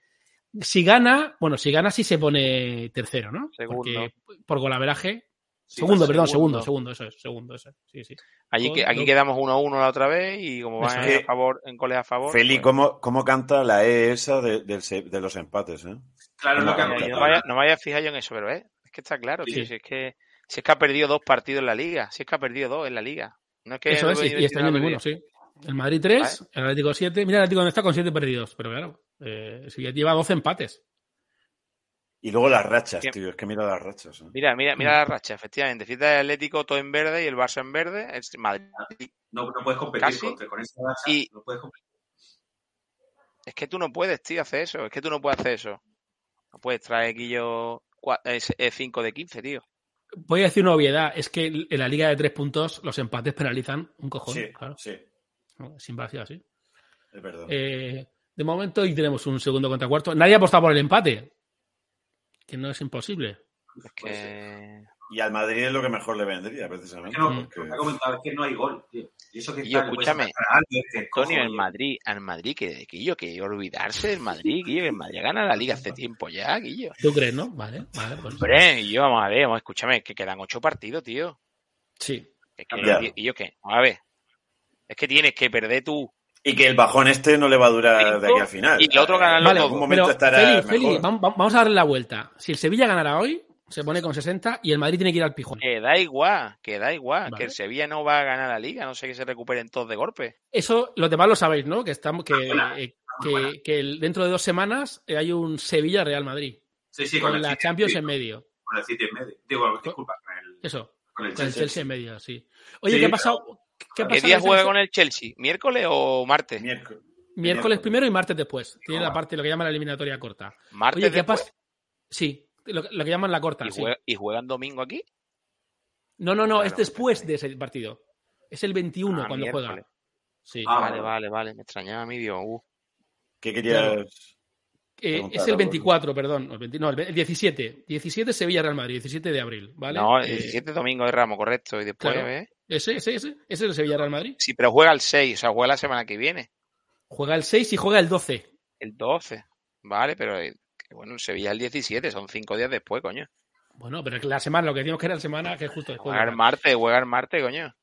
si gana, bueno, si gana sí se pone tercero, ¿no? Segundo. Porque por golaveraje, Sí, segundo, perdón, segundo. segundo, eso es, segundo, eso es, sí, sí. Allí que, aquí quedamos 1-1 la otra vez y como van a favor, en goles a favor. Feli, pues- ¿cómo, ¿cómo canta la E esa de, del se- de los empates, eh? Claro, es lo que No, comentado. no, me vaya, no vaya a fijar yo en eso, pero eh, es que está claro, tío, Sí. si es que si es que ha perdido dos partidos en la liga, si es que ha perdido dos en la liga. No es que Eso es, y, y este año ninguno, sí. El Madrid 3, el Atlético 7, mira el Atlético donde está con 7 perdidos, pero claro, eh, si ya lleva 12 empates. Y luego las rachas, tío. Es que mira las rachas. ¿eh? Mira, mira, Mm. mira la racha, efectivamente. Cita el Atlético todo en verde y el Barça en verde, es Madrid. No, no puedes competir Casi. con, con esa racha, Y- no puedes competir. Es que tú no puedes, tío, hacer eso. Es que tú no puedes hacer eso. No puedes traer Guillo 5 de 15, tío. Voy a decir una obviedad, es que en la liga de tres puntos los empates penalizan un cojón, Sí, claro. sí, ha sido así. es verdad. Eh, de momento hoy tenemos un segundo contra cuarto. Nadie ha apostado por el empate, que no es imposible. Y al Madrid es lo que mejor le vendría, precisamente. que no, porque- lo que ha comentado es que no hay gol, tío. Y eso que Y yo, escúchame, Antonio, el Madrid, al Madrid, que Guillo, que olvidarse del Madrid, Guillo, que el Madrid gana la liga hace tiempo ya, Guillo. ¿Tú crees, no? Vale, vale, pues Hombre, y yo, vamos a ver, vamos, escúchame, que quedan ocho partidos, tío. sí. Es que, y yo qué, a ver, es que tienes que perder tú. Y que el bajón este no le va a durar de aquí al final. y el otro ganarlo Vale, algún momento estará Feli, mejor. Feli, vam- vam- vamos a darle la vuelta. Si el Sevilla ganara hoy, se pone con 60 y el Madrid tiene que ir al pijón. Que da igual, que da igual, Vale. que el Sevilla no va a ganar la liga, no sé que se recuperen todos de golpe. Eso, los demás lo sabéis, ¿no? Que estamos, que, eh, que, que el- dentro de dos semanas eh, hay un Sevilla-Real Madrid. Sí, sí, con, con el la City, Champions en medio. Con el City en medio. Digo, disculpa, con el, Eso, con el con el Chelsea. Chelsea en medio, sí. Oye, Sí, ¿qué ha pero- pasado? ¿Qué ¿Qué día en juega con el Chelsea? ¿Miércoles o martes? Miércoles. Miércoles primero y martes después. Tiene la parte, lo que llaman la eliminatoria corta. ¿Martes Oye, ¿qué después? pasa? Sí, lo, lo que llaman la corta. ¿Y, sí. juega- ¿Y juegan domingo aquí? No, no, no, es Claro. después de ese partido. Es el 21 Ah, cuando miércoles. juega. Sí. Ah, vale, vale, vale, me extrañaba a mí, Dios. Uh. ¿Qué querías? Eh, es el algo. 24, perdón. el 20 no, el 17. 17 Sevilla-Real Madrid, 17 de abril, ¿vale? No, el Eh, 17 domingo de Ramos, correcto. Y después, claro. ¿ves? ese, ese, ese. Ese es el Sevilla-Real Madrid. Sí, pero juega el 6, o sea, juega la semana que viene. Juega el 6 y juega el 12. El 12. Vale, pero eh, bueno, el Sevilla el 17, son cinco días después, coño. Bueno, pero la semana, lo que decimos que era la semana que es justo después. Juega el martes, juega el martes, coño.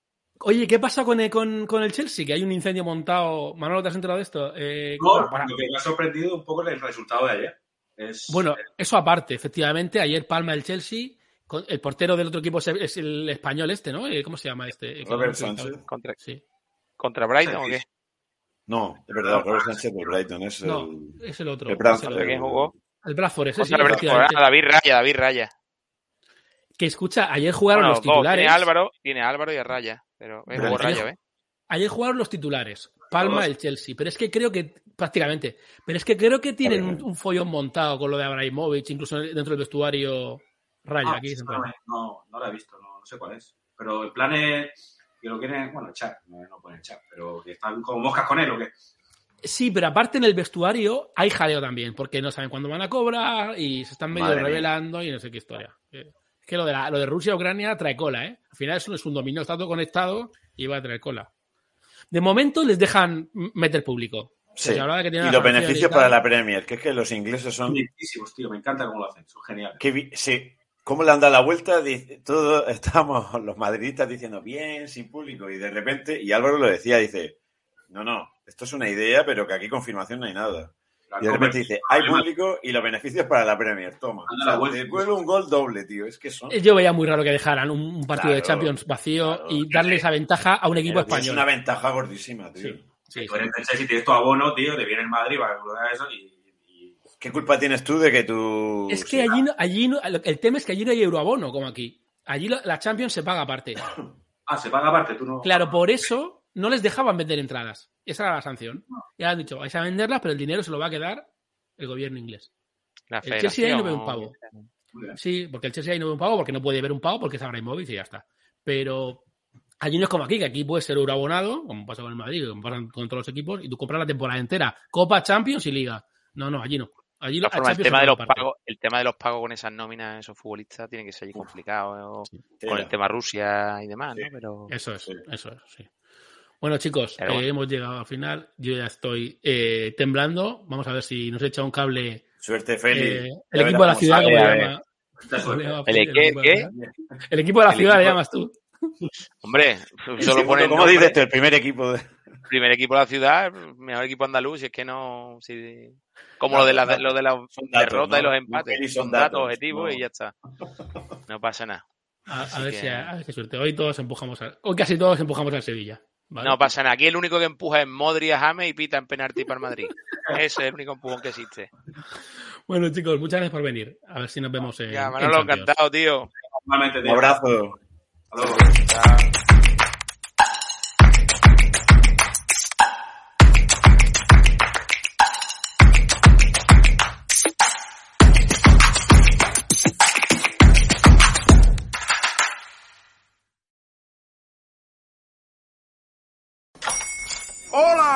Oye, ¿qué pasa con el, con, con el Chelsea? Que hay un incendio montado. Manolo, ¿te has enterado de esto? Eh, No, para- lo que me ha sorprendido un poco es el resultado de ayer. Es, Bueno, eso aparte, efectivamente, ayer palma el Chelsea. con- El portero del otro equipo es es el español este, ¿no? Eh, ¿Cómo se llama este? Robert Sánchez. ¿Contra, Sí. contra Brighton o qué? No, es verdad, Robert Sánchez de Brighton es No, el. es el otro. el es Bradford. el ¿Contra otro. quién jugó? El Bradford, ese sí, Contra el ah, David Raya, David Raya. Que escucha, ayer jugaron Bueno, los titulares. Tiene Álvaro, tiene Álvaro y a Raya. Pero eh, ayer- Raya, ¿ves? Ayer jugaron los titulares. Palma el Chelsea. Pero es que creo que, prácticamente, pero es que creo que tienen un, un follón montado con lo de Abramovich, incluso dentro del vestuario Raya. Ah, aquí no, no, lo he visto, no, no sé cuál es. Pero el plan es que lo quieren, bueno, echar, no, no pueden echar, pero que están como moscas con él o qué. Sí, pero aparte en el vestuario hay jaleo también, porque no saben cuándo van a cobrar y se están medio Madre mía. revelando y no sé qué historia. Es que lo de, la- lo de Rusia-Ucrania trae cola, ¿eh? Al final eso no es un dominio, está todo conectado y va a traer cola. De momento les dejan meter público. Sí. Que Y los beneficios para la Premier, que es que los ingleses son... Bonitísimos, tío. Me encanta cómo lo hacen. Son geniales. que sí, ¿cómo le han dado la vuelta? Todos estamos los madridistas diciendo bien, sin público, y de repente, y Álvaro lo decía, dice, no, no, esto es una idea, pero que aquí confirmación no hay nada. Y de repente dice, hay público y los beneficios para la Premier, toma. O sea, te cuelo un gol doble, tío, es que son... Yo veía muy raro que dejaran un, un partido de Champions vacío claro. y darle esa ventaja a un equipo Pero español. una ventaja gordísima, tío. Sí, sí, Tú eres del Chelsea, tienes tu abono, tío, te viene el Madrid, va a eso y, y- ¿Qué culpa tienes tú de que tú... Es que allí, no- allí no- el tema es que allí no hay euroabono como aquí. Allí la, la Champions se paga aparte. Ah, se paga aparte, tú no. Claro, por eso no les dejaban vender entradas. Esa era la sanción. Ya han dicho, vais a venderlas, pero el dinero se lo va a quedar el gobierno inglés. La El Chelsea ahí no ve un pavo. Sí, porque el Chelsea ahí no ve un pago, porque no puede ver un pago, porque es Abramovich y ya está. Pero allí no es como aquí, que aquí puedes ser euroabonado, como pasa con el Madrid, como pasa con todos los equipos, y tú compras la temporada entera, Copa, Champions y Liga. No, no, allí no. Allí la formas, el tema de los pagos, el tema de los pagos con esas nóminas, esos futbolistas, tiene que ser allí complicado eh, con el tema Rusia y demás, ¿no? Pero Eso es, Sí. eso es, sí. Bueno, chicos, eh, bueno. hemos llegado al final. Yo ya estoy eh, temblando. Vamos a ver si nos echa un cable Suerte, Félix. eh, Ya el equipo de la ciudad, cómo le llama. Esta ¿cómo le suerte. llama ¿El equipo de la ciudad. El equipo de la El ciudad le llamas tú. Hombre, solo segundo, pone el ¿Cómo nombre, dices tú? El primer equipo de... primer equipo de la ciudad, mejor equipo andaluz, y es que no. si- como lo de las lo de las Son datos, derrotas y ¿no? los empates. Y Son datos objetivos no. y ya está. No pasa nada. A, ver que- si a, ver qué suerte. Hoy todos empujamos a, hoy casi todos empujamos al Sevilla. ¿Vale? No pasa nada. Aquí el único que empuja es Modri a James y pita en penalti para el Madrid. Ese es el único empujón que existe. Bueno, chicos, muchas gracias por venir. A ver si nos vemos en. Ya, en Manolo, Champions. encantado, tío. Normalmente, Un tío. abrazo. Hasta luego.